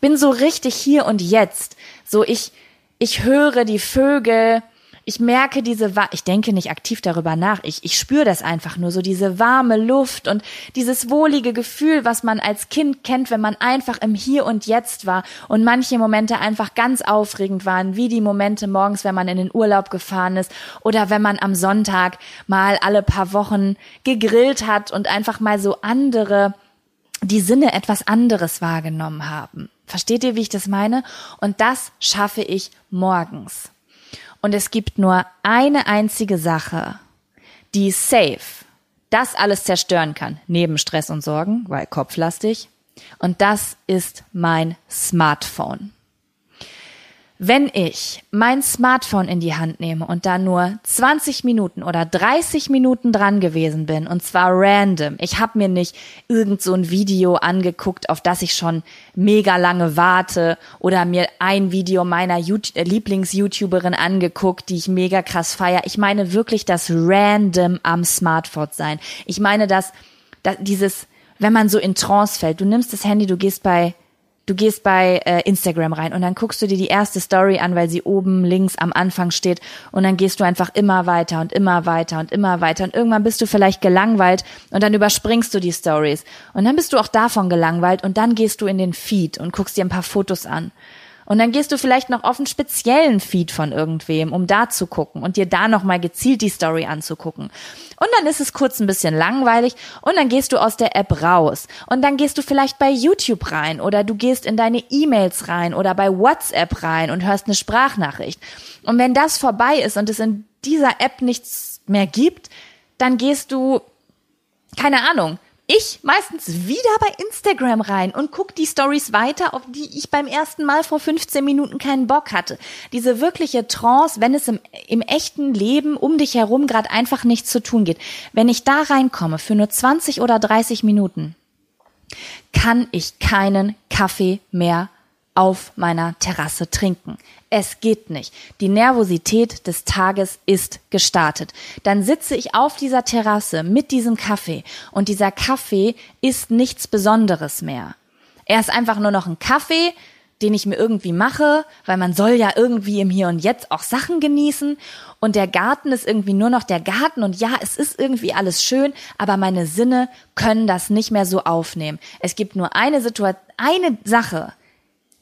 S2: bin so richtig hier und jetzt. So ich, ich höre die Vögel, ich merke diese, ich denke nicht aktiv darüber nach, ich, ich spüre das einfach nur so, diese warme Luft und dieses wohlige Gefühl, was man als Kind kennt, wenn man einfach im Hier und Jetzt war und manche Momente einfach ganz aufregend waren, wie die Momente morgens, wenn man in den Urlaub gefahren ist oder wenn man am Sonntag mal alle paar Wochen gegrillt hat und einfach mal so andere, die Sinne etwas anderes wahrgenommen haben. Versteht ihr, wie ich das meine? Und das schaffe ich morgens. Und es gibt nur eine einzige Sache, die safe das alles zerstören kann, neben Stress und Sorgen, weil kopflastig. Und das ist mein Smartphone. Wenn ich mein Smartphone in die Hand nehme und da nur 20 Minuten oder 30 Minuten dran gewesen bin, und zwar random, ich habe mir nicht irgend so ein Video angeguckt, auf das ich schon mega lange warte, oder mir ein Video meiner äh, Lieblings-YouTuberin angeguckt, die ich mega krass feier. Ich meine wirklich das random am Smartphone sein. Ich meine das, das dieses, wenn man so in Trance fällt, du nimmst das Handy, du gehst bei du gehst bei äh, Instagram rein und dann guckst du dir die erste Story an, weil sie oben links am Anfang steht und dann gehst du einfach immer weiter und immer weiter und immer weiter und irgendwann bist du vielleicht gelangweilt und dann überspringst du die Stories. Und dann bist du auch davon gelangweilt und dann gehst du in den Feed und guckst dir ein paar Fotos an und dann gehst du vielleicht noch auf einen speziellen Feed von irgendwem, um da zu gucken und dir da nochmal gezielt die Story anzugucken. Und dann ist es kurz ein bisschen langweilig und dann gehst du aus der App raus. Und dann gehst du vielleicht bei YouTube rein oder du gehst in deine E-Mails rein oder bei WhatsApp rein und hörst eine Sprachnachricht. Und wenn das vorbei ist und es in dieser App nichts mehr gibt, dann gehst du, keine Ahnung, ich meistens wieder bei Instagram rein und guck die Stories weiter, auf die ich beim ersten Mal vor 15 Minuten keinen Bock hatte. Diese wirkliche Trance, wenn es im, im echten Leben um dich herum gerade einfach nichts zu tun geht. Wenn ich da reinkomme für nur 20 oder 30 Minuten, kann ich keinen Kaffee mehr auf meiner Terrasse trinken. Es geht nicht. Die Nervosität des Tages ist gestartet. Dann sitze ich auf dieser Terrasse mit diesem Kaffee und dieser Kaffee ist nichts Besonderes mehr. Er ist einfach nur noch ein Kaffee, den ich mir irgendwie mache, weil man soll ja irgendwie im Hier und Jetzt auch Sachen genießen und der Garten ist irgendwie nur noch der Garten und ja, es ist irgendwie alles schön, aber meine Sinne können das nicht mehr so aufnehmen. Es gibt nur eine Situation, eine Sache,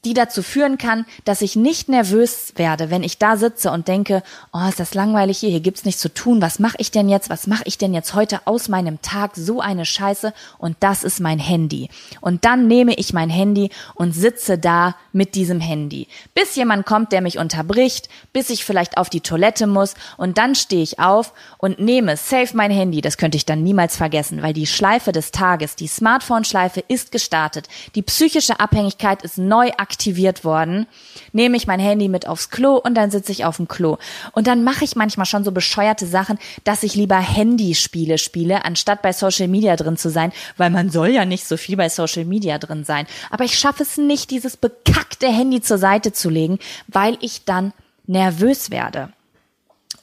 S2: die dazu führen kann, dass ich nicht nervös werde, wenn ich da sitze und denke, oh, ist das langweilig hier, hier gibt's nichts zu tun, was mache ich denn jetzt, was mache ich denn jetzt heute aus meinem Tag, so eine Scheiße und das ist mein Handy. Und dann nehme ich mein Handy und sitze da mit diesem Handy, bis jemand kommt, der mich unterbricht, bis ich vielleicht auf die Toilette muss und dann stehe ich auf und nehme safe mein Handy, das könnte ich dann niemals vergessen, weil die Schleife des Tages, die Smartphone-Schleife ist gestartet, die psychische Abhängigkeit ist neu aktiviert, aktiviert worden, nehme ich mein Handy mit aufs Klo und dann sitze ich auf dem Klo. Und dann mache ich manchmal schon so bescheuerte Sachen, dass ich lieber Handyspiele spiele, anstatt bei Social Media drin zu sein, weil man soll ja nicht so viel bei Social Media drin sein. Aber ich schaffe es nicht, dieses bekackte Handy zur Seite zu legen, weil ich dann nervös werde.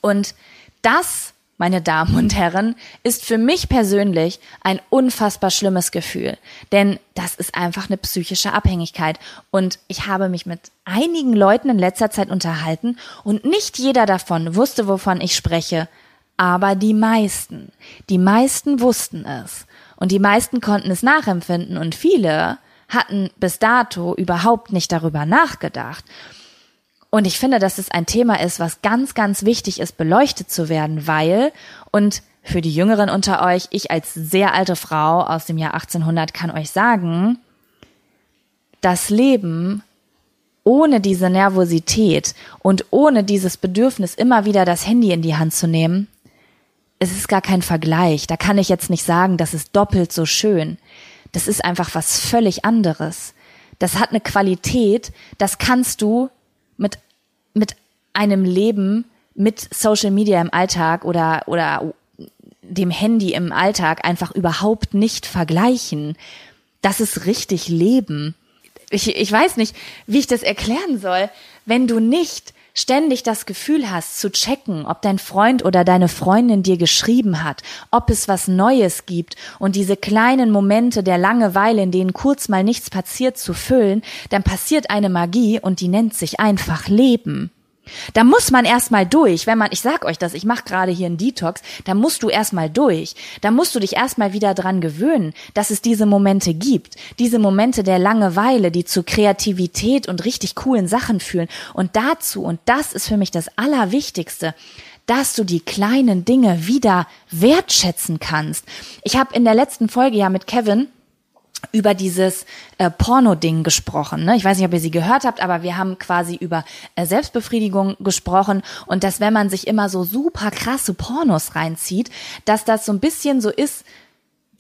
S2: Und das meine Damen und Herren, ist für mich persönlich ein unfassbar schlimmes Gefühl. Denn das ist einfach eine psychische Abhängigkeit. Und ich habe mich mit einigen Leuten in letzter Zeit unterhalten und nicht jeder davon wusste, wovon ich spreche. Aber die meisten, die meisten wussten es. Und die meisten konnten es nachempfinden und viele hatten bis dato überhaupt nicht darüber nachgedacht. Und ich finde, dass es ein Thema ist, was ganz, ganz wichtig ist, beleuchtet zu werden, weil, und für die Jüngeren unter euch, ich als sehr alte Frau aus dem Jahr 1800 kann euch sagen, das Leben ohne diese Nervosität und ohne dieses Bedürfnis, immer wieder das Handy in die Hand zu nehmen, es ist gar kein Vergleich. Da kann ich jetzt nicht sagen, das ist doppelt so schön. Das ist einfach was völlig anderes. Das hat eine Qualität, das kannst du mit einem Leben mit Social Media im Alltag oder, oder dem Handy im Alltag einfach überhaupt nicht vergleichen. Das ist richtig Leben. Ich, ich weiß nicht, wie ich das erklären soll. Wenn du nicht ständig das Gefühl hast zu checken, ob dein Freund oder deine Freundin dir geschrieben hat, ob es was Neues gibt und diese kleinen Momente der Langeweile, in denen kurz mal nichts passiert, zu füllen, dann passiert eine Magie und die nennt sich einfach Leben. Da muss man erstmal durch, wenn man, ich sag euch das, ich mache gerade hier einen Detox, da musst du erstmal durch. Da musst du dich erstmal wieder dran gewöhnen, dass es diese Momente gibt. Diese Momente der Langeweile, die zu Kreativität und richtig coolen Sachen führen. Und dazu, und das ist für mich das Allerwichtigste, dass du die kleinen Dinge wieder wertschätzen kannst. Ich habe in der letzten Folge ja mit Kevin über dieses äh, Porno-Ding gesprochen. Ne? Ich weiß nicht, ob ihr sie gehört habt, aber wir haben quasi über äh, Selbstbefriedigung gesprochen und dass wenn man sich immer so super krasse Pornos reinzieht, dass das so ein bisschen so ist,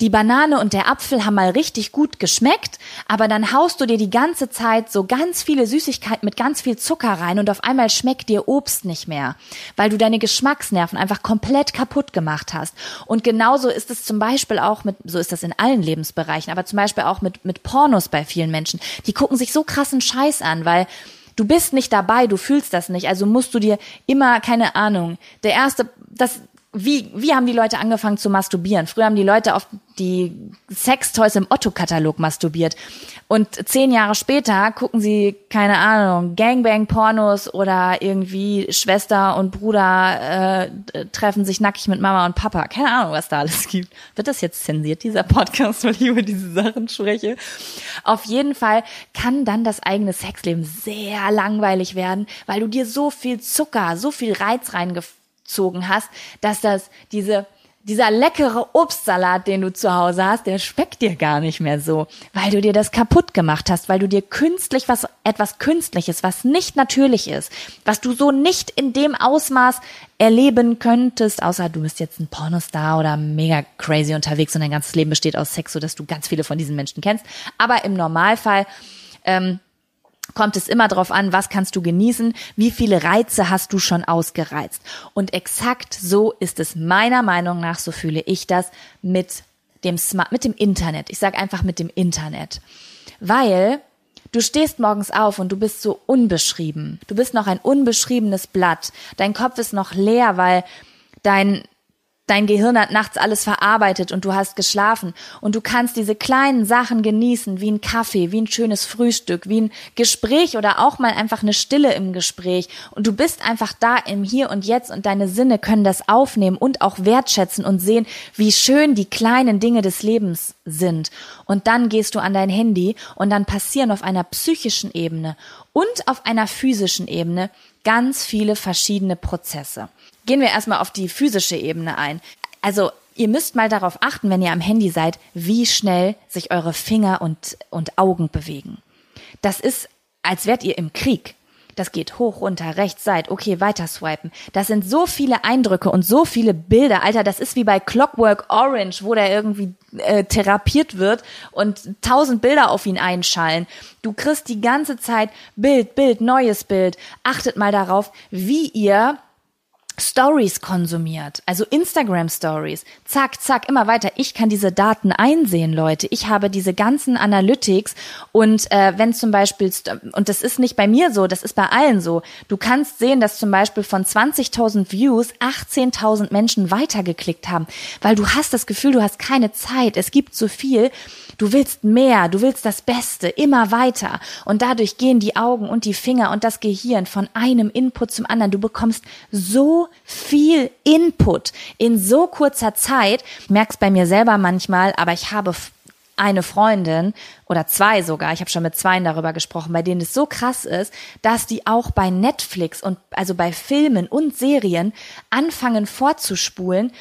S2: die Banane und der Apfel haben mal richtig gut geschmeckt, aber dann haust du dir die ganze Zeit so ganz viele Süßigkeiten mit ganz viel Zucker rein und auf einmal schmeckt dir Obst nicht mehr, weil du deine Geschmacksnerven einfach komplett kaputt gemacht hast. Und genauso ist es zum Beispiel auch mit, so ist das in allen Lebensbereichen, aber zum Beispiel auch mit, mit Pornos bei vielen Menschen. Die gucken sich so krassen Scheiß an, weil du bist nicht dabei, du fühlst das nicht, also musst du dir immer, keine Ahnung, der erste, das, wie, wie haben die Leute angefangen zu masturbieren? Früher haben die Leute auf die Sextoys im Otto-Katalog masturbiert. Und zehn Jahre später gucken sie, keine Ahnung, Gangbang-Pornos oder irgendwie Schwester und Bruder äh, treffen sich nackig mit Mama und Papa. Keine Ahnung, was da alles gibt. Wird das jetzt zensiert, dieser Podcast, weil ich über diese Sachen spreche? Auf jeden Fall kann dann das eigene Sexleben sehr langweilig werden, weil du dir so viel Zucker, so viel Reiz reingefunden gezogen hast, dass das diese dieser leckere Obstsalat, den du zu Hause hast, der schmeckt dir gar nicht mehr so, weil du dir das kaputt gemacht hast, weil du dir künstlich was, etwas Künstliches, was nicht natürlich ist, was du so nicht in dem Ausmaß erleben könntest, außer du bist jetzt ein Pornostar oder mega crazy unterwegs und dein ganzes Leben besteht aus Sex, so dass du ganz viele von diesen Menschen kennst. Aber im Normalfall, ähm, kommt es immer darauf an, was kannst du genießen, wie viele Reize hast du schon ausgereizt. Und exakt so ist es meiner Meinung nach, so fühle ich das, mit dem Smart, mit dem Internet. Ich sage einfach mit dem Internet. Weil du stehst morgens auf und du bist so unbeschrieben. Du bist noch ein unbeschriebenes Blatt. Dein Kopf ist noch leer, weil dein Dein Gehirn hat nachts alles verarbeitet und du hast geschlafen und du kannst diese kleinen Sachen genießen, wie ein Kaffee, wie ein schönes Frühstück, wie ein Gespräch oder auch mal einfach eine Stille im Gespräch und du bist einfach da im Hier und Jetzt und deine Sinne können das aufnehmen und auch wertschätzen und sehen, wie schön die kleinen Dinge des Lebens sind. Und dann gehst du an dein Handy und dann passieren auf einer psychischen Ebene und auf einer physischen Ebene ganz viele verschiedene Prozesse. Gehen wir erstmal auf die physische Ebene ein. Also ihr müsst mal darauf achten, wenn ihr am Handy seid, wie schnell sich eure Finger und, und Augen bewegen. Das ist, als wärt ihr im Krieg. Das geht hoch, runter, rechts, seit, okay, weiter swipen. Das sind so viele Eindrücke und so viele Bilder. Alter, das ist wie bei Clockwork Orange, wo der irgendwie äh, therapiert wird und tausend Bilder auf ihn einschallen. Du kriegst die ganze Zeit Bild, Bild, neues Bild. Achtet mal darauf, wie ihr Stories konsumiert, also Instagram Stories. Zack, zack, immer weiter. Ich kann diese Daten einsehen, Leute. Ich habe diese ganzen Analytics und äh, wenn zum Beispiel, und das ist nicht bei mir so, das ist bei allen so. Du kannst sehen, dass zum Beispiel von 20.000 Views 18.000 Menschen weitergeklickt haben, weil du hast das Gefühl, du hast keine Zeit. Es gibt so viel. Du willst mehr, du willst das Beste, immer weiter. Und dadurch gehen die Augen und die Finger und das Gehirn von einem Input zum anderen. Du bekommst so viel Input in so kurzer Zeit. Ich merk's bei mir selber manchmal, aber ich habe eine Freundin oder zwei sogar, ich habe schon mit zweien darüber gesprochen, bei denen es so krass ist, dass die auch bei Netflix und also bei Filmen und Serien anfangen vorzuspulen,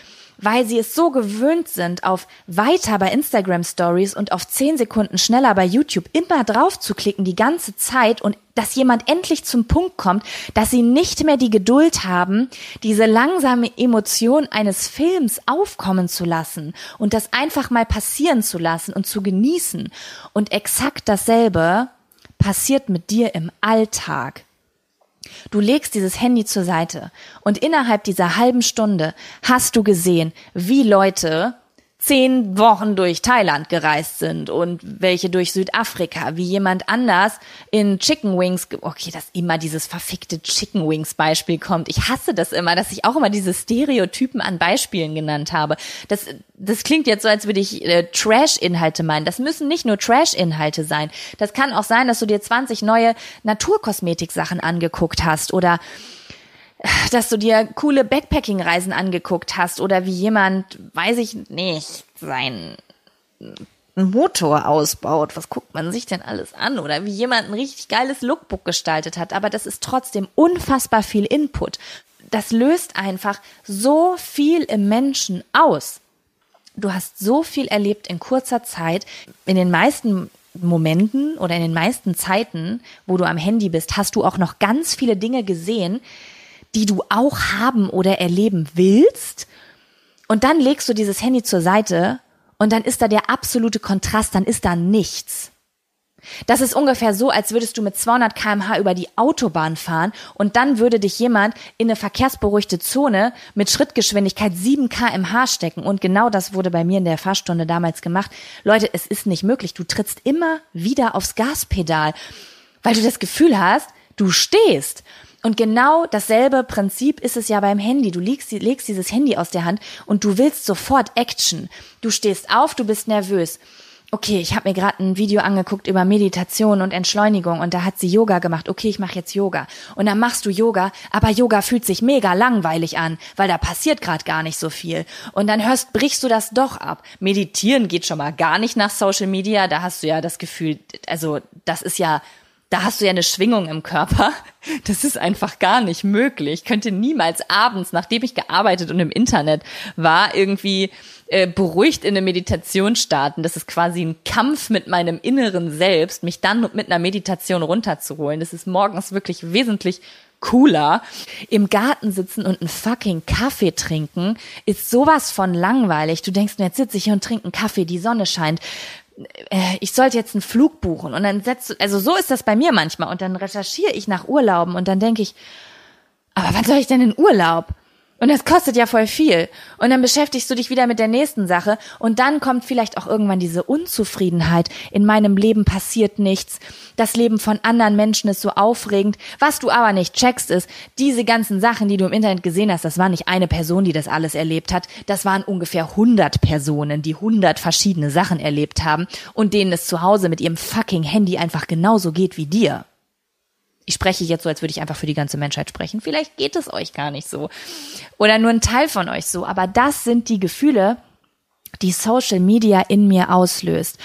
S2: weil sie es so gewöhnt sind, auf weiter bei Instagram Stories und auf zehn Sekunden schneller bei YouTube immer drauf zu klicken die ganze Zeit und dass jemand endlich zum Punkt kommt, dass sie nicht mehr die Geduld haben, diese langsame Emotion eines Films aufkommen zu lassen und das einfach mal passieren zu lassen und zu genießen. Und exakt dasselbe passiert mit dir im Alltag. Du legst dieses Handy zur Seite und innerhalb dieser halben Stunde hast du gesehen, wie Leute zehn Wochen durch Thailand gereist sind und welche durch Südafrika, wie jemand anders in Chicken Wings, okay, dass immer dieses verfickte Chicken Wings Beispiel kommt. Ich hasse das immer, dass ich auch immer diese Stereotypen an Beispielen genannt habe. Das, das klingt jetzt so, als würde ich äh, Trash-Inhalte meinen. Das müssen nicht nur Trash-Inhalte sein. Das kann auch sein, dass du dir 20 neue Naturkosmetik-Sachen angeguckt hast oder dass du dir coole Backpacking-Reisen angeguckt hast oder wie jemand, weiß ich nicht, sein Motor ausbaut. Was guckt man sich denn alles an? Oder wie jemand ein richtig geiles Lookbook gestaltet hat. Aber das ist trotzdem unfassbar viel Input. Das löst einfach so viel im Menschen aus. Du hast so viel erlebt in kurzer Zeit. In den meisten Momenten oder in den meisten Zeiten, wo du am Handy bist, hast du auch noch ganz viele Dinge gesehen, die du auch haben oder erleben willst. Und dann legst du dieses Handy zur Seite und dann ist da der absolute Kontrast, dann ist da nichts. Das ist ungefähr so, als würdest du mit 200 kmh über die Autobahn fahren und dann würde dich jemand in eine verkehrsberuhigte Zone mit Schrittgeschwindigkeit 7 kmh stecken. Und genau das wurde bei mir in der Fahrstunde damals gemacht. Leute, es ist nicht möglich. Du trittst immer wieder aufs Gaspedal, weil du das Gefühl hast, du stehst. Und genau dasselbe Prinzip ist es ja beim Handy. Du legst, legst dieses Handy aus der Hand und du willst sofort Action. Du stehst auf, du bist nervös. Okay, ich habe mir gerade ein Video angeguckt über Meditation und Entschleunigung und da hat sie Yoga gemacht. Okay, ich mache jetzt Yoga. Und dann machst du Yoga, aber Yoga fühlt sich mega langweilig an, weil da passiert gerade gar nicht so viel. Und dann hörst, brichst du das doch ab. Meditieren geht schon mal gar nicht nach Social Media. Da hast du ja das Gefühl, also das ist ja da hast du ja eine Schwingung im Körper. Das ist einfach gar nicht möglich. Ich könnte niemals abends, nachdem ich gearbeitet und im Internet war, irgendwie äh, beruhigt in eine Meditation starten. Das ist quasi ein Kampf mit meinem inneren Selbst, mich dann mit einer Meditation runterzuholen. Das ist morgens wirklich wesentlich cooler. Im Garten sitzen und einen fucking Kaffee trinken ist sowas von langweilig. Du denkst, jetzt sitze ich hier und trinke einen Kaffee, die Sonne scheint. Äh, ich sollte jetzt einen Flug buchen und dann setzt, also so ist das bei mir manchmal und dann recherchiere ich nach Urlauben und dann denke ich, aber wann soll ich denn in Urlaub? Und das kostet ja voll viel. Und dann beschäftigst du dich wieder mit der nächsten Sache und dann kommt vielleicht auch irgendwann diese Unzufriedenheit. In meinem Leben passiert nichts. Das Leben von anderen Menschen ist so aufregend. Was du aber nicht checkst ist, diese ganzen Sachen, die du im Internet gesehen hast, das war nicht eine Person, die das alles erlebt hat. Das waren ungefähr 100 Personen, die 100 verschiedene Sachen erlebt haben und denen es zu Hause mit ihrem fucking Handy einfach genauso geht wie dir ich spreche jetzt so, als würde ich einfach für die ganze Menschheit sprechen. Vielleicht geht es euch gar nicht so. Oder nur ein Teil von euch so. Aber das sind die Gefühle, die Social Media in mir auslöst.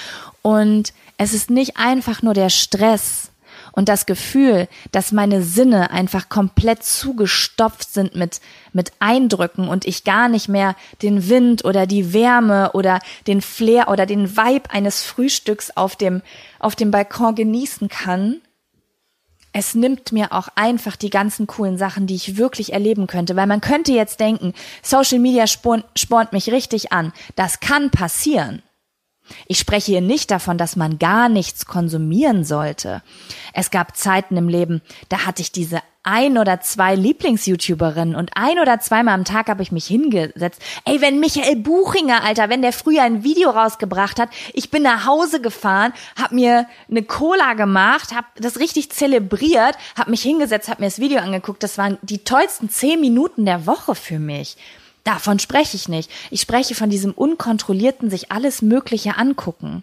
S2: Und es ist nicht einfach nur der Stress und das Gefühl, dass meine Sinne einfach komplett zugestopft sind mit, mit Eindrücken und ich gar nicht mehr den Wind oder die Wärme oder den Flair oder den Vibe eines Frühstücks auf dem, auf dem Balkon genießen kann, es nimmt mir auch einfach die ganzen coolen Sachen, die ich wirklich erleben könnte, weil man könnte jetzt denken, Social Media spornt, spornt mich richtig an. Das kann passieren. Ich spreche hier nicht davon, dass man gar nichts konsumieren sollte. Es gab Zeiten im Leben, da hatte ich diese ein oder zwei Lieblings-YouTuberinnen und ein oder zweimal am Tag habe ich mich hingesetzt. Ey, wenn Michael Buchinger, Alter, wenn der früher ein Video rausgebracht hat, ich bin nach Hause gefahren, hab mir eine Cola gemacht, hab das richtig zelebriert, hab mich hingesetzt, hab mir das Video angeguckt. Das waren die tollsten zehn Minuten der Woche für mich. Davon spreche ich nicht. Ich spreche von diesem unkontrollierten sich alles Mögliche angucken.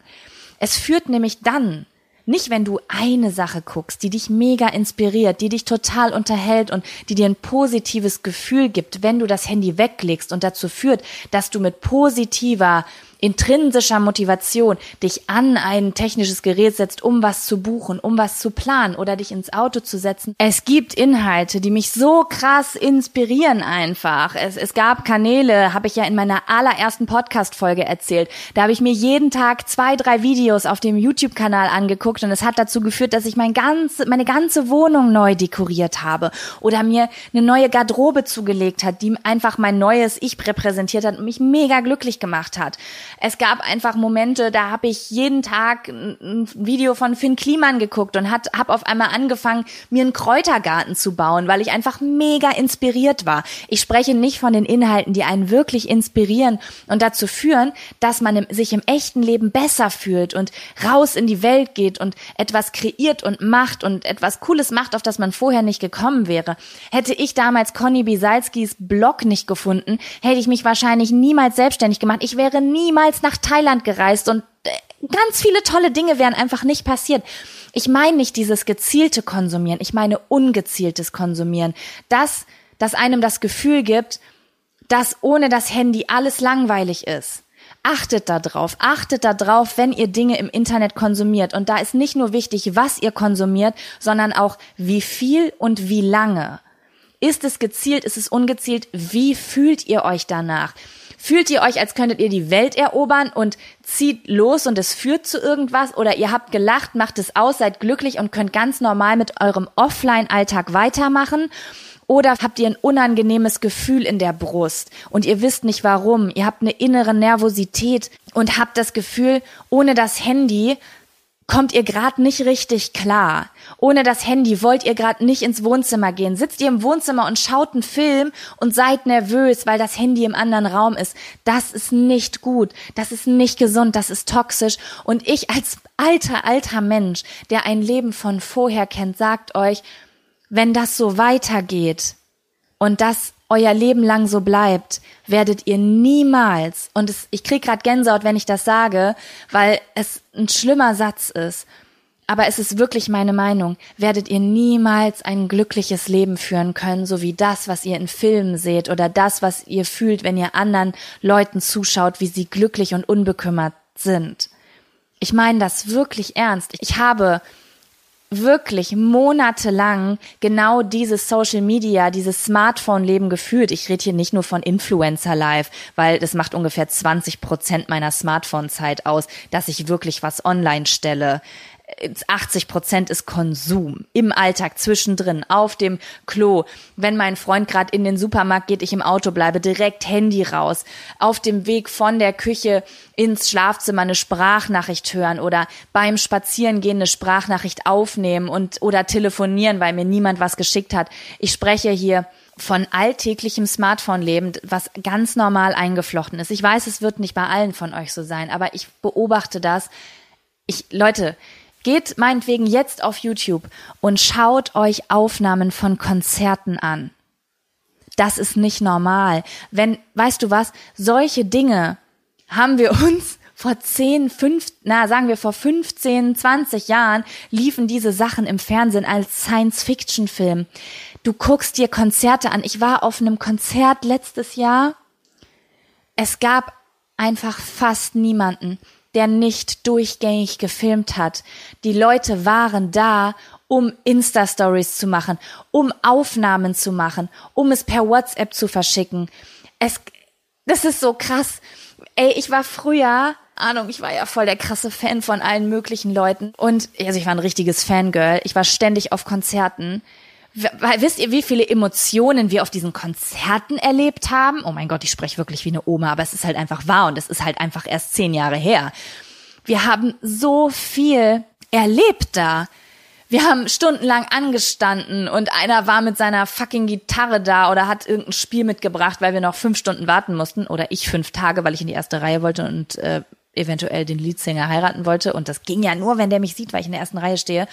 S2: Es führt nämlich dann nicht, wenn du eine Sache guckst, die dich mega inspiriert, die dich total unterhält und die dir ein positives Gefühl gibt, wenn du das Handy weglegst und dazu führt, dass du mit positiver intrinsischer Motivation dich an ein technisches Gerät setzt, um was zu buchen, um was zu planen oder dich ins Auto zu setzen. Es gibt Inhalte, die mich so krass inspirieren einfach. Es, es gab Kanäle, habe ich ja in meiner allerersten Podcast-Folge erzählt. Da habe ich mir jeden Tag zwei, drei Videos auf dem YouTube-Kanal angeguckt und es hat dazu geführt, dass ich mein ganze, meine ganze Wohnung neu dekoriert habe oder mir eine neue Garderobe zugelegt hat, die einfach mein neues Ich repräsentiert hat und mich mega glücklich gemacht hat. Es gab einfach Momente, da habe ich jeden Tag ein Video von Finn Kliman geguckt und hat habe auf einmal angefangen, mir einen Kräutergarten zu bauen, weil ich einfach mega inspiriert war. Ich spreche nicht von den Inhalten, die einen wirklich inspirieren und dazu führen, dass man sich im echten Leben besser fühlt und raus in die Welt geht und etwas kreiert und macht und etwas Cooles macht, auf das man vorher nicht gekommen wäre. Hätte ich damals Conny Bisalskis Blog nicht gefunden, hätte ich mich wahrscheinlich niemals selbstständig gemacht. Ich wäre niemals niemals nach Thailand gereist und äh, ganz viele tolle Dinge wären einfach nicht passiert. Ich meine nicht dieses gezielte Konsumieren, ich meine ungezieltes Konsumieren. Das, das einem das Gefühl gibt, dass ohne das Handy alles langweilig ist. Achtet da drauf, achtet da drauf, wenn ihr Dinge im Internet konsumiert. Und da ist nicht nur wichtig, was ihr konsumiert, sondern auch wie viel und wie lange. Ist es gezielt, ist es ungezielt? Wie fühlt ihr euch danach? Fühlt ihr euch, als könntet ihr die Welt erobern und zieht los und es führt zu irgendwas? Oder ihr habt gelacht, macht es aus, seid glücklich und könnt ganz normal mit eurem Offline-Alltag weitermachen? Oder habt ihr ein unangenehmes Gefühl in der Brust und ihr wisst nicht warum? Ihr habt eine innere Nervosität und habt das Gefühl, ohne das Handy kommt ihr gerade nicht richtig klar. Ohne das Handy wollt ihr gerade nicht ins Wohnzimmer gehen. Sitzt ihr im Wohnzimmer und schaut einen Film und seid nervös, weil das Handy im anderen Raum ist. Das ist nicht gut. Das ist nicht gesund. Das ist toxisch. Und ich als alter, alter Mensch, der ein Leben von vorher kennt, sagt euch, wenn das so weitergeht und das euer Leben lang so bleibt, werdet ihr niemals, und es, ich krieg grad Gänsehaut, wenn ich das sage, weil es ein schlimmer Satz ist, aber es ist wirklich meine Meinung, werdet ihr niemals ein glückliches Leben führen können, so wie das, was ihr in Filmen seht oder das, was ihr fühlt, wenn ihr anderen Leuten zuschaut, wie sie glücklich und unbekümmert sind. Ich meine das wirklich ernst. Ich habe wirklich monatelang genau dieses Social Media, dieses Smartphone-Leben geführt. Ich rede hier nicht nur von Influencer Live, weil das macht ungefähr 20 Prozent meiner Smartphone-Zeit aus, dass ich wirklich was online stelle. 80 Prozent ist Konsum im Alltag zwischendrin auf dem Klo. Wenn mein Freund gerade in den Supermarkt geht, ich im Auto bleibe, direkt Handy raus. Auf dem Weg von der Küche ins Schlafzimmer eine Sprachnachricht hören oder beim Spazierengehen eine Sprachnachricht aufnehmen und oder telefonieren, weil mir niemand was geschickt hat. Ich spreche hier von alltäglichem Smartphone-Leben, was ganz normal eingeflochten ist. Ich weiß, es wird nicht bei allen von euch so sein, aber ich beobachte das. Ich, Leute, Geht meinetwegen jetzt auf YouTube und schaut euch Aufnahmen von Konzerten an. Das ist nicht normal. Wenn, weißt du was, solche Dinge haben wir uns vor 10, 5, na, sagen wir vor 15, 20 Jahren liefen diese Sachen im Fernsehen als Science-Fiction-Film. Du guckst dir Konzerte an. Ich war auf einem Konzert letztes Jahr. Es gab einfach fast niemanden der nicht durchgängig gefilmt hat. Die Leute waren da, um Insta-Stories zu machen, um Aufnahmen zu machen, um es per WhatsApp zu verschicken. Es, das ist so krass. Ey, ich war früher, Ahnung, ich war ja voll der krasse Fan von allen möglichen Leuten und, also ich war ein richtiges Fangirl. Ich war ständig auf Konzerten. Wisst ihr, wie viele Emotionen wir auf diesen Konzerten erlebt haben? Oh mein Gott, ich spreche wirklich wie eine Oma, aber es ist halt einfach wahr und es ist halt einfach erst zehn Jahre her. Wir haben so viel erlebt da. Wir haben stundenlang angestanden und einer war mit seiner fucking Gitarre da oder hat irgendein Spiel mitgebracht, weil wir noch fünf Stunden warten mussten oder ich fünf Tage, weil ich in die erste Reihe wollte und äh, eventuell den Leadsänger heiraten wollte und das ging ja nur, wenn der mich sieht, weil ich in der ersten Reihe stehe.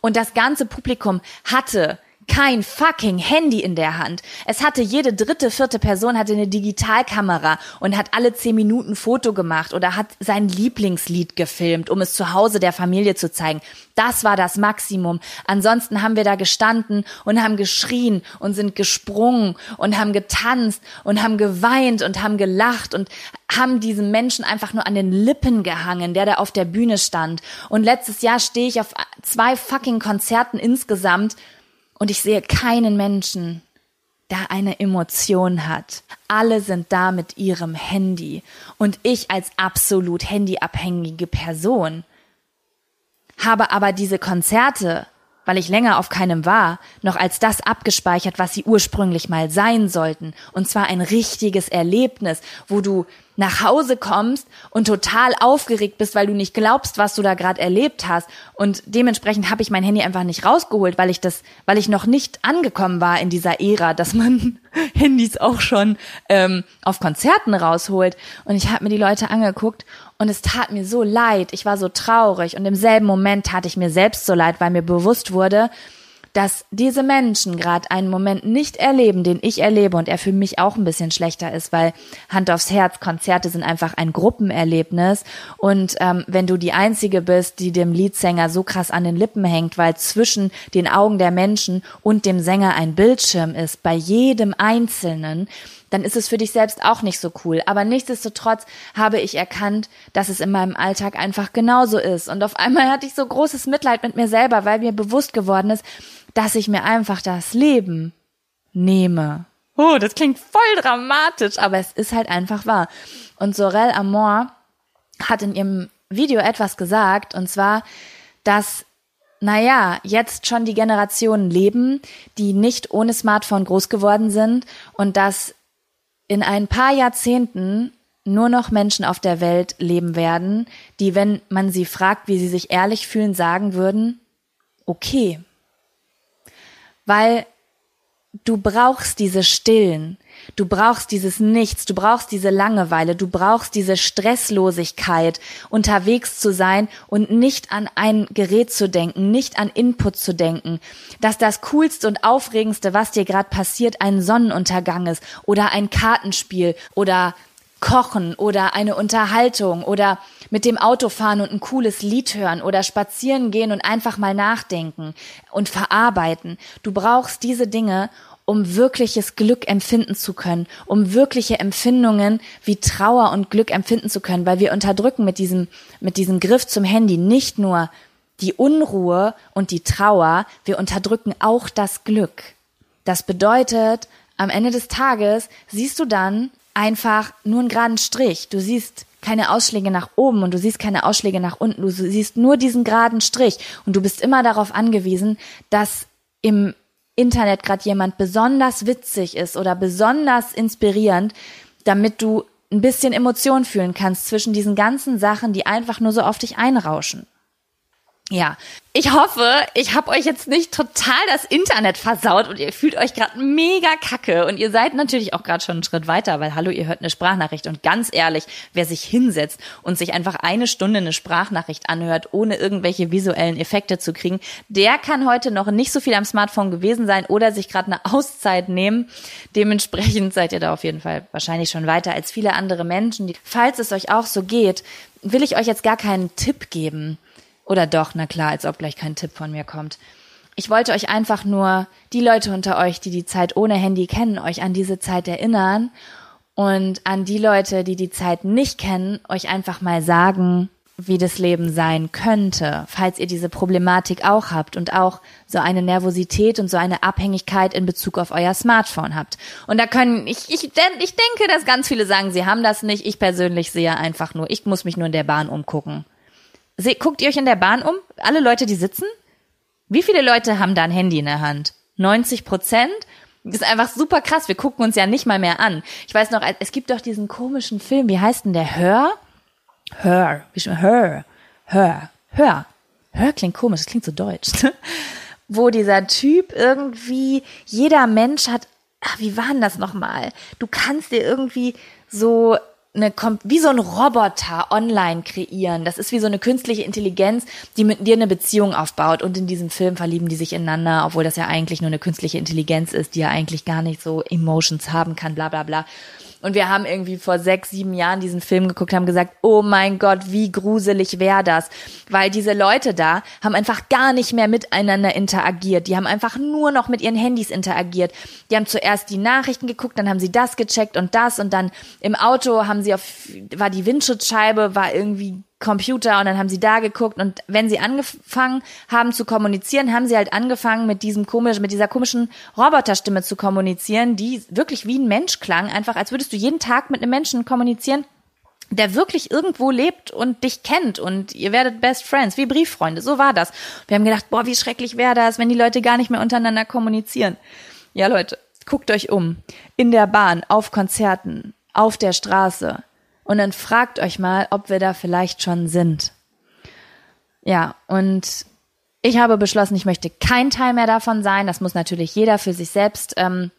S2: Und das ganze Publikum hatte kein fucking Handy in der Hand. Es hatte jede dritte, vierte Person hatte eine Digitalkamera und hat alle zehn Minuten Foto gemacht oder hat sein Lieblingslied gefilmt, um es zu Hause der Familie zu zeigen. Das war das Maximum. Ansonsten haben wir da gestanden und haben geschrien und sind gesprungen und haben getanzt und haben geweint und haben gelacht und haben diesem Menschen einfach nur an den Lippen gehangen, der da auf der Bühne stand. Und letztes Jahr stehe ich auf zwei fucking Konzerten insgesamt und ich sehe keinen Menschen, der eine Emotion hat. Alle sind da mit ihrem Handy. Und ich als absolut handyabhängige Person habe aber diese Konzerte, weil ich länger auf keinem war, noch als das abgespeichert, was sie ursprünglich mal sein sollten. Und zwar ein richtiges Erlebnis, wo du nach Hause kommst und total aufgeregt bist, weil du nicht glaubst, was du da gerade erlebt hast. Und dementsprechend habe ich mein Handy einfach nicht rausgeholt, weil ich das, weil ich noch nicht angekommen war in dieser Ära, dass man Handys auch schon ähm, auf Konzerten rausholt. Und ich habe mir die Leute angeguckt und es tat mir so leid. Ich war so traurig und im selben Moment tat ich mir selbst so leid, weil mir bewusst wurde, dass diese Menschen gerade einen Moment nicht erleben, den ich erlebe und er für mich auch ein bisschen schlechter ist, weil Hand aufs Herz, Konzerte sind einfach ein Gruppenerlebnis und ähm, wenn du die Einzige bist, die dem Leadsänger so krass an den Lippen hängt, weil zwischen den Augen der Menschen und dem Sänger ein Bildschirm ist, bei jedem Einzelnen, dann ist es für dich selbst auch nicht so cool. Aber nichtsdestotrotz habe ich erkannt, dass es in meinem Alltag einfach genauso ist. Und auf einmal hatte ich so großes Mitleid mit mir selber, weil mir bewusst geworden ist, dass ich mir einfach das Leben nehme. Oh, das klingt voll dramatisch, aber es ist halt einfach wahr. Und Sorel Amor hat in ihrem Video etwas gesagt, und zwar, dass naja, jetzt schon die Generationen leben, die nicht ohne Smartphone groß geworden sind und dass in ein paar Jahrzehnten nur noch Menschen auf der Welt leben werden, die, wenn man sie fragt, wie sie sich ehrlich fühlen, sagen würden, okay, weil du brauchst diese Stillen, du brauchst dieses Nichts, du brauchst diese Langeweile, du brauchst diese Stresslosigkeit, unterwegs zu sein und nicht an ein Gerät zu denken, nicht an Input zu denken, dass das Coolste und Aufregendste, was dir gerade passiert, ein Sonnenuntergang ist oder ein Kartenspiel oder Kochen oder eine Unterhaltung oder mit dem Auto fahren und ein cooles Lied hören oder spazieren gehen und einfach mal nachdenken und verarbeiten. Du brauchst diese Dinge, um wirkliches Glück empfinden zu können, um wirkliche Empfindungen wie Trauer und Glück empfinden zu können, weil wir unterdrücken mit diesem, mit diesem Griff zum Handy nicht nur die Unruhe und die Trauer, wir unterdrücken auch das Glück. Das bedeutet, am Ende des Tages siehst du dann einfach nur einen geraden Strich. Du siehst keine Ausschläge nach oben und du siehst keine Ausschläge nach unten. Du siehst nur diesen geraden Strich und du bist immer darauf angewiesen, dass im Internet gerade jemand besonders witzig ist oder besonders inspirierend, damit du ein bisschen Emotion fühlen kannst zwischen diesen ganzen Sachen, die einfach nur so auf dich einrauschen. Ja, ich hoffe, ich habe euch jetzt nicht total das Internet versaut und ihr fühlt euch gerade mega kacke und ihr seid natürlich auch gerade schon einen Schritt weiter, weil hallo, ihr hört eine Sprachnachricht und ganz ehrlich, wer sich hinsetzt und sich einfach eine Stunde eine Sprachnachricht anhört, ohne irgendwelche visuellen Effekte zu kriegen, der kann heute noch nicht so viel am Smartphone gewesen sein oder sich gerade eine Auszeit nehmen. Dementsprechend seid ihr da auf jeden Fall wahrscheinlich schon weiter als viele andere Menschen. Falls es euch auch so geht, will ich euch jetzt gar keinen Tipp geben oder doch, na klar, als ob gleich kein Tipp von mir kommt. Ich wollte euch einfach nur, die Leute unter euch, die die Zeit ohne Handy kennen, euch an diese Zeit erinnern und an die Leute, die die Zeit nicht kennen, euch einfach mal sagen, wie das Leben sein könnte, falls ihr diese Problematik auch habt und auch so eine Nervosität und so eine Abhängigkeit in Bezug auf euer Smartphone habt. Und da können, ich, ich, ich denke, dass ganz viele sagen, sie haben das nicht. Ich persönlich sehe einfach nur, ich muss mich nur in der Bahn umgucken. Se guckt ihr euch in der Bahn um? Alle Leute, die sitzen? Wie viele Leute haben da ein Handy in der Hand? 90 Prozent? Ist einfach super krass. Wir gucken uns ja nicht mal mehr an. Ich weiß noch, es gibt doch diesen komischen Film. Wie heißt denn der? Hör? Hör. Hör. Hör. Hör. Hör klingt komisch. Das klingt so deutsch. Wo dieser Typ irgendwie, jeder Mensch hat, ach, wie war denn das nochmal? Du kannst dir irgendwie so eine, wie so ein Roboter online kreieren. Das ist wie so eine künstliche Intelligenz, die mit dir eine Beziehung aufbaut. Und in diesem Film verlieben die sich ineinander, obwohl das ja eigentlich nur eine künstliche Intelligenz ist, die ja eigentlich gar nicht so Emotions haben kann, bla bla bla. Und wir haben irgendwie vor sechs, sieben Jahren diesen Film geguckt, haben gesagt, oh mein Gott, wie gruselig wäre das. Weil diese Leute da haben einfach gar nicht mehr miteinander interagiert. Die haben einfach nur noch mit ihren Handys interagiert. Die haben zuerst die Nachrichten geguckt, dann haben sie das gecheckt und das und dann im Auto haben sie auf, war die Windschutzscheibe, war irgendwie Computer und dann haben sie da geguckt und wenn sie angefangen haben zu kommunizieren, haben sie halt angefangen mit diesem komisch, mit dieser komischen Roboterstimme zu kommunizieren, die wirklich wie ein Mensch klang, einfach als würdest du jeden Tag mit einem Menschen kommunizieren, der wirklich irgendwo lebt und dich kennt und ihr werdet Best Friends, wie Brieffreunde, so war das. Wir haben gedacht, boah, wie schrecklich wäre das, wenn die Leute gar nicht mehr untereinander kommunizieren. Ja, Leute, guckt euch um. In der Bahn, auf Konzerten, auf der Straße, und dann fragt euch mal, ob wir da vielleicht schon sind. Ja, und ich habe beschlossen, ich möchte kein Teil mehr davon sein. Das muss natürlich jeder für sich selbst ähm,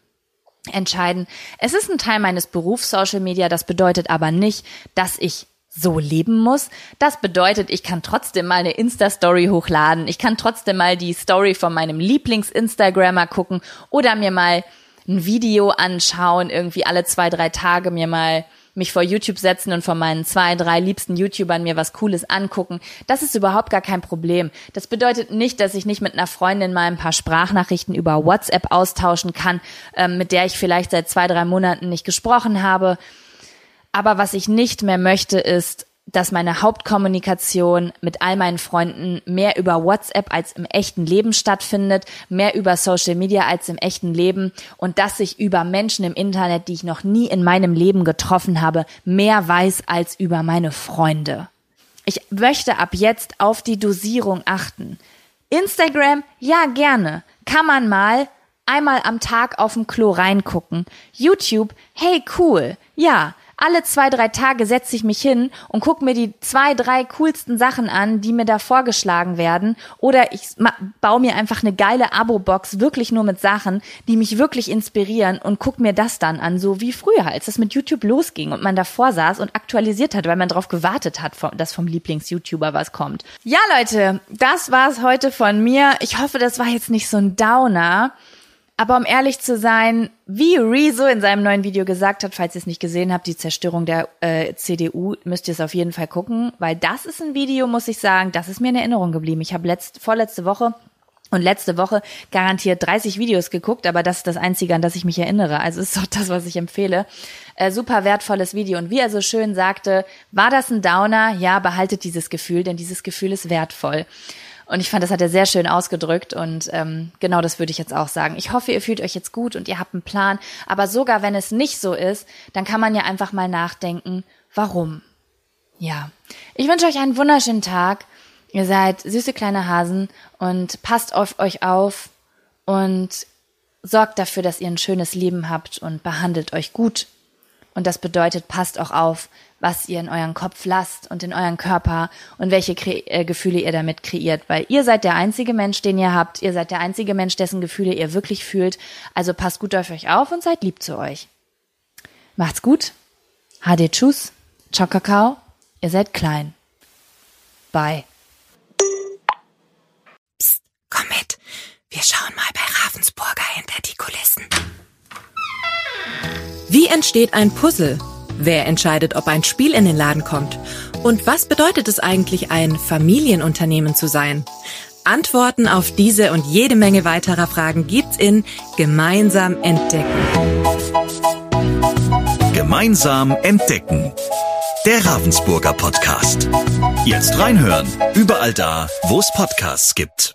S2: entscheiden. Es ist ein Teil meines Berufs Social Media. Das bedeutet aber nicht, dass ich so leben muss. Das bedeutet, ich kann trotzdem mal eine Insta-Story hochladen. Ich kann trotzdem mal die Story von meinem Lieblings-Instagrammer gucken oder mir mal ein Video anschauen, irgendwie alle zwei, drei Tage mir mal mich vor YouTube setzen und von meinen zwei, drei liebsten YouTubern mir was Cooles angucken. Das ist überhaupt gar kein Problem. Das bedeutet nicht, dass ich nicht mit einer Freundin mal ein paar Sprachnachrichten über WhatsApp austauschen kann, ähm, mit der ich vielleicht seit zwei, drei Monaten nicht gesprochen habe. Aber was ich nicht mehr möchte, ist dass meine Hauptkommunikation mit all meinen Freunden mehr über WhatsApp als im echten Leben stattfindet, mehr über Social Media als im echten Leben und dass ich über Menschen im Internet, die ich noch nie in meinem Leben getroffen habe, mehr weiß als über meine Freunde. Ich möchte ab jetzt auf die Dosierung achten. Instagram, ja gerne, kann man mal einmal am Tag auf dem Klo reingucken. YouTube, hey cool, ja, alle zwei, drei Tage setze ich mich hin und gucke mir die zwei, drei coolsten Sachen an, die mir da vorgeschlagen werden. Oder ich baue mir einfach eine geile Abo-Box, wirklich nur mit Sachen, die mich wirklich inspirieren und guck mir das dann an, so wie früher, als das mit YouTube losging und man davor saß und aktualisiert hat, weil man darauf gewartet hat, dass vom Lieblings-YouTuber was kommt. Ja, Leute, das war's heute von mir. Ich hoffe, das war jetzt nicht so ein Downer. Aber um ehrlich zu sein, wie Rezo in seinem neuen Video gesagt hat, falls ihr es nicht gesehen habt, die Zerstörung der äh, CDU, müsst ihr es auf jeden Fall gucken, weil das ist ein Video, muss ich sagen, das ist mir in Erinnerung geblieben. Ich habe letzt, vorletzte Woche und letzte Woche garantiert 30 Videos geguckt, aber das ist das Einzige, an das ich mich erinnere. Also ist doch das, was ich empfehle. Äh, super wertvolles Video. Und wie er so schön sagte, war das ein Downer? Ja, behaltet dieses Gefühl, denn dieses Gefühl ist wertvoll. Und ich fand, das hat er sehr schön ausgedrückt und ähm, genau das würde ich jetzt auch sagen. Ich hoffe, ihr fühlt euch jetzt gut und ihr habt einen Plan. Aber sogar wenn es nicht so ist, dann kann man ja einfach mal nachdenken, warum. Ja, ich wünsche euch einen wunderschönen Tag. Ihr seid süße kleine Hasen und passt auf euch auf und sorgt dafür, dass ihr ein schönes Leben habt und behandelt euch gut. Und das bedeutet, passt auch auf, was ihr in euren Kopf lasst und in euren Körper und welche Kre äh, Gefühle ihr damit kreiert, weil ihr seid der einzige Mensch, den ihr habt. Ihr seid der einzige Mensch, dessen Gefühle ihr wirklich fühlt. Also passt gut auf euch auf und seid lieb zu euch. Macht's gut. HD Tschüss. Ciao Kakao. Ihr seid klein. Bye.
S1: Psst, komm mit. Wir schauen mal bei Ravensburger hinter die Kulissen. Wie entsteht ein Puzzle? Wer entscheidet, ob ein Spiel in den Laden kommt? Und was bedeutet es eigentlich, ein Familienunternehmen zu sein? Antworten auf diese und jede Menge weiterer Fragen gibt's in Gemeinsam entdecken.
S3: Gemeinsam entdecken. Der Ravensburger Podcast. Jetzt reinhören. Überall da, wo es Podcasts gibt.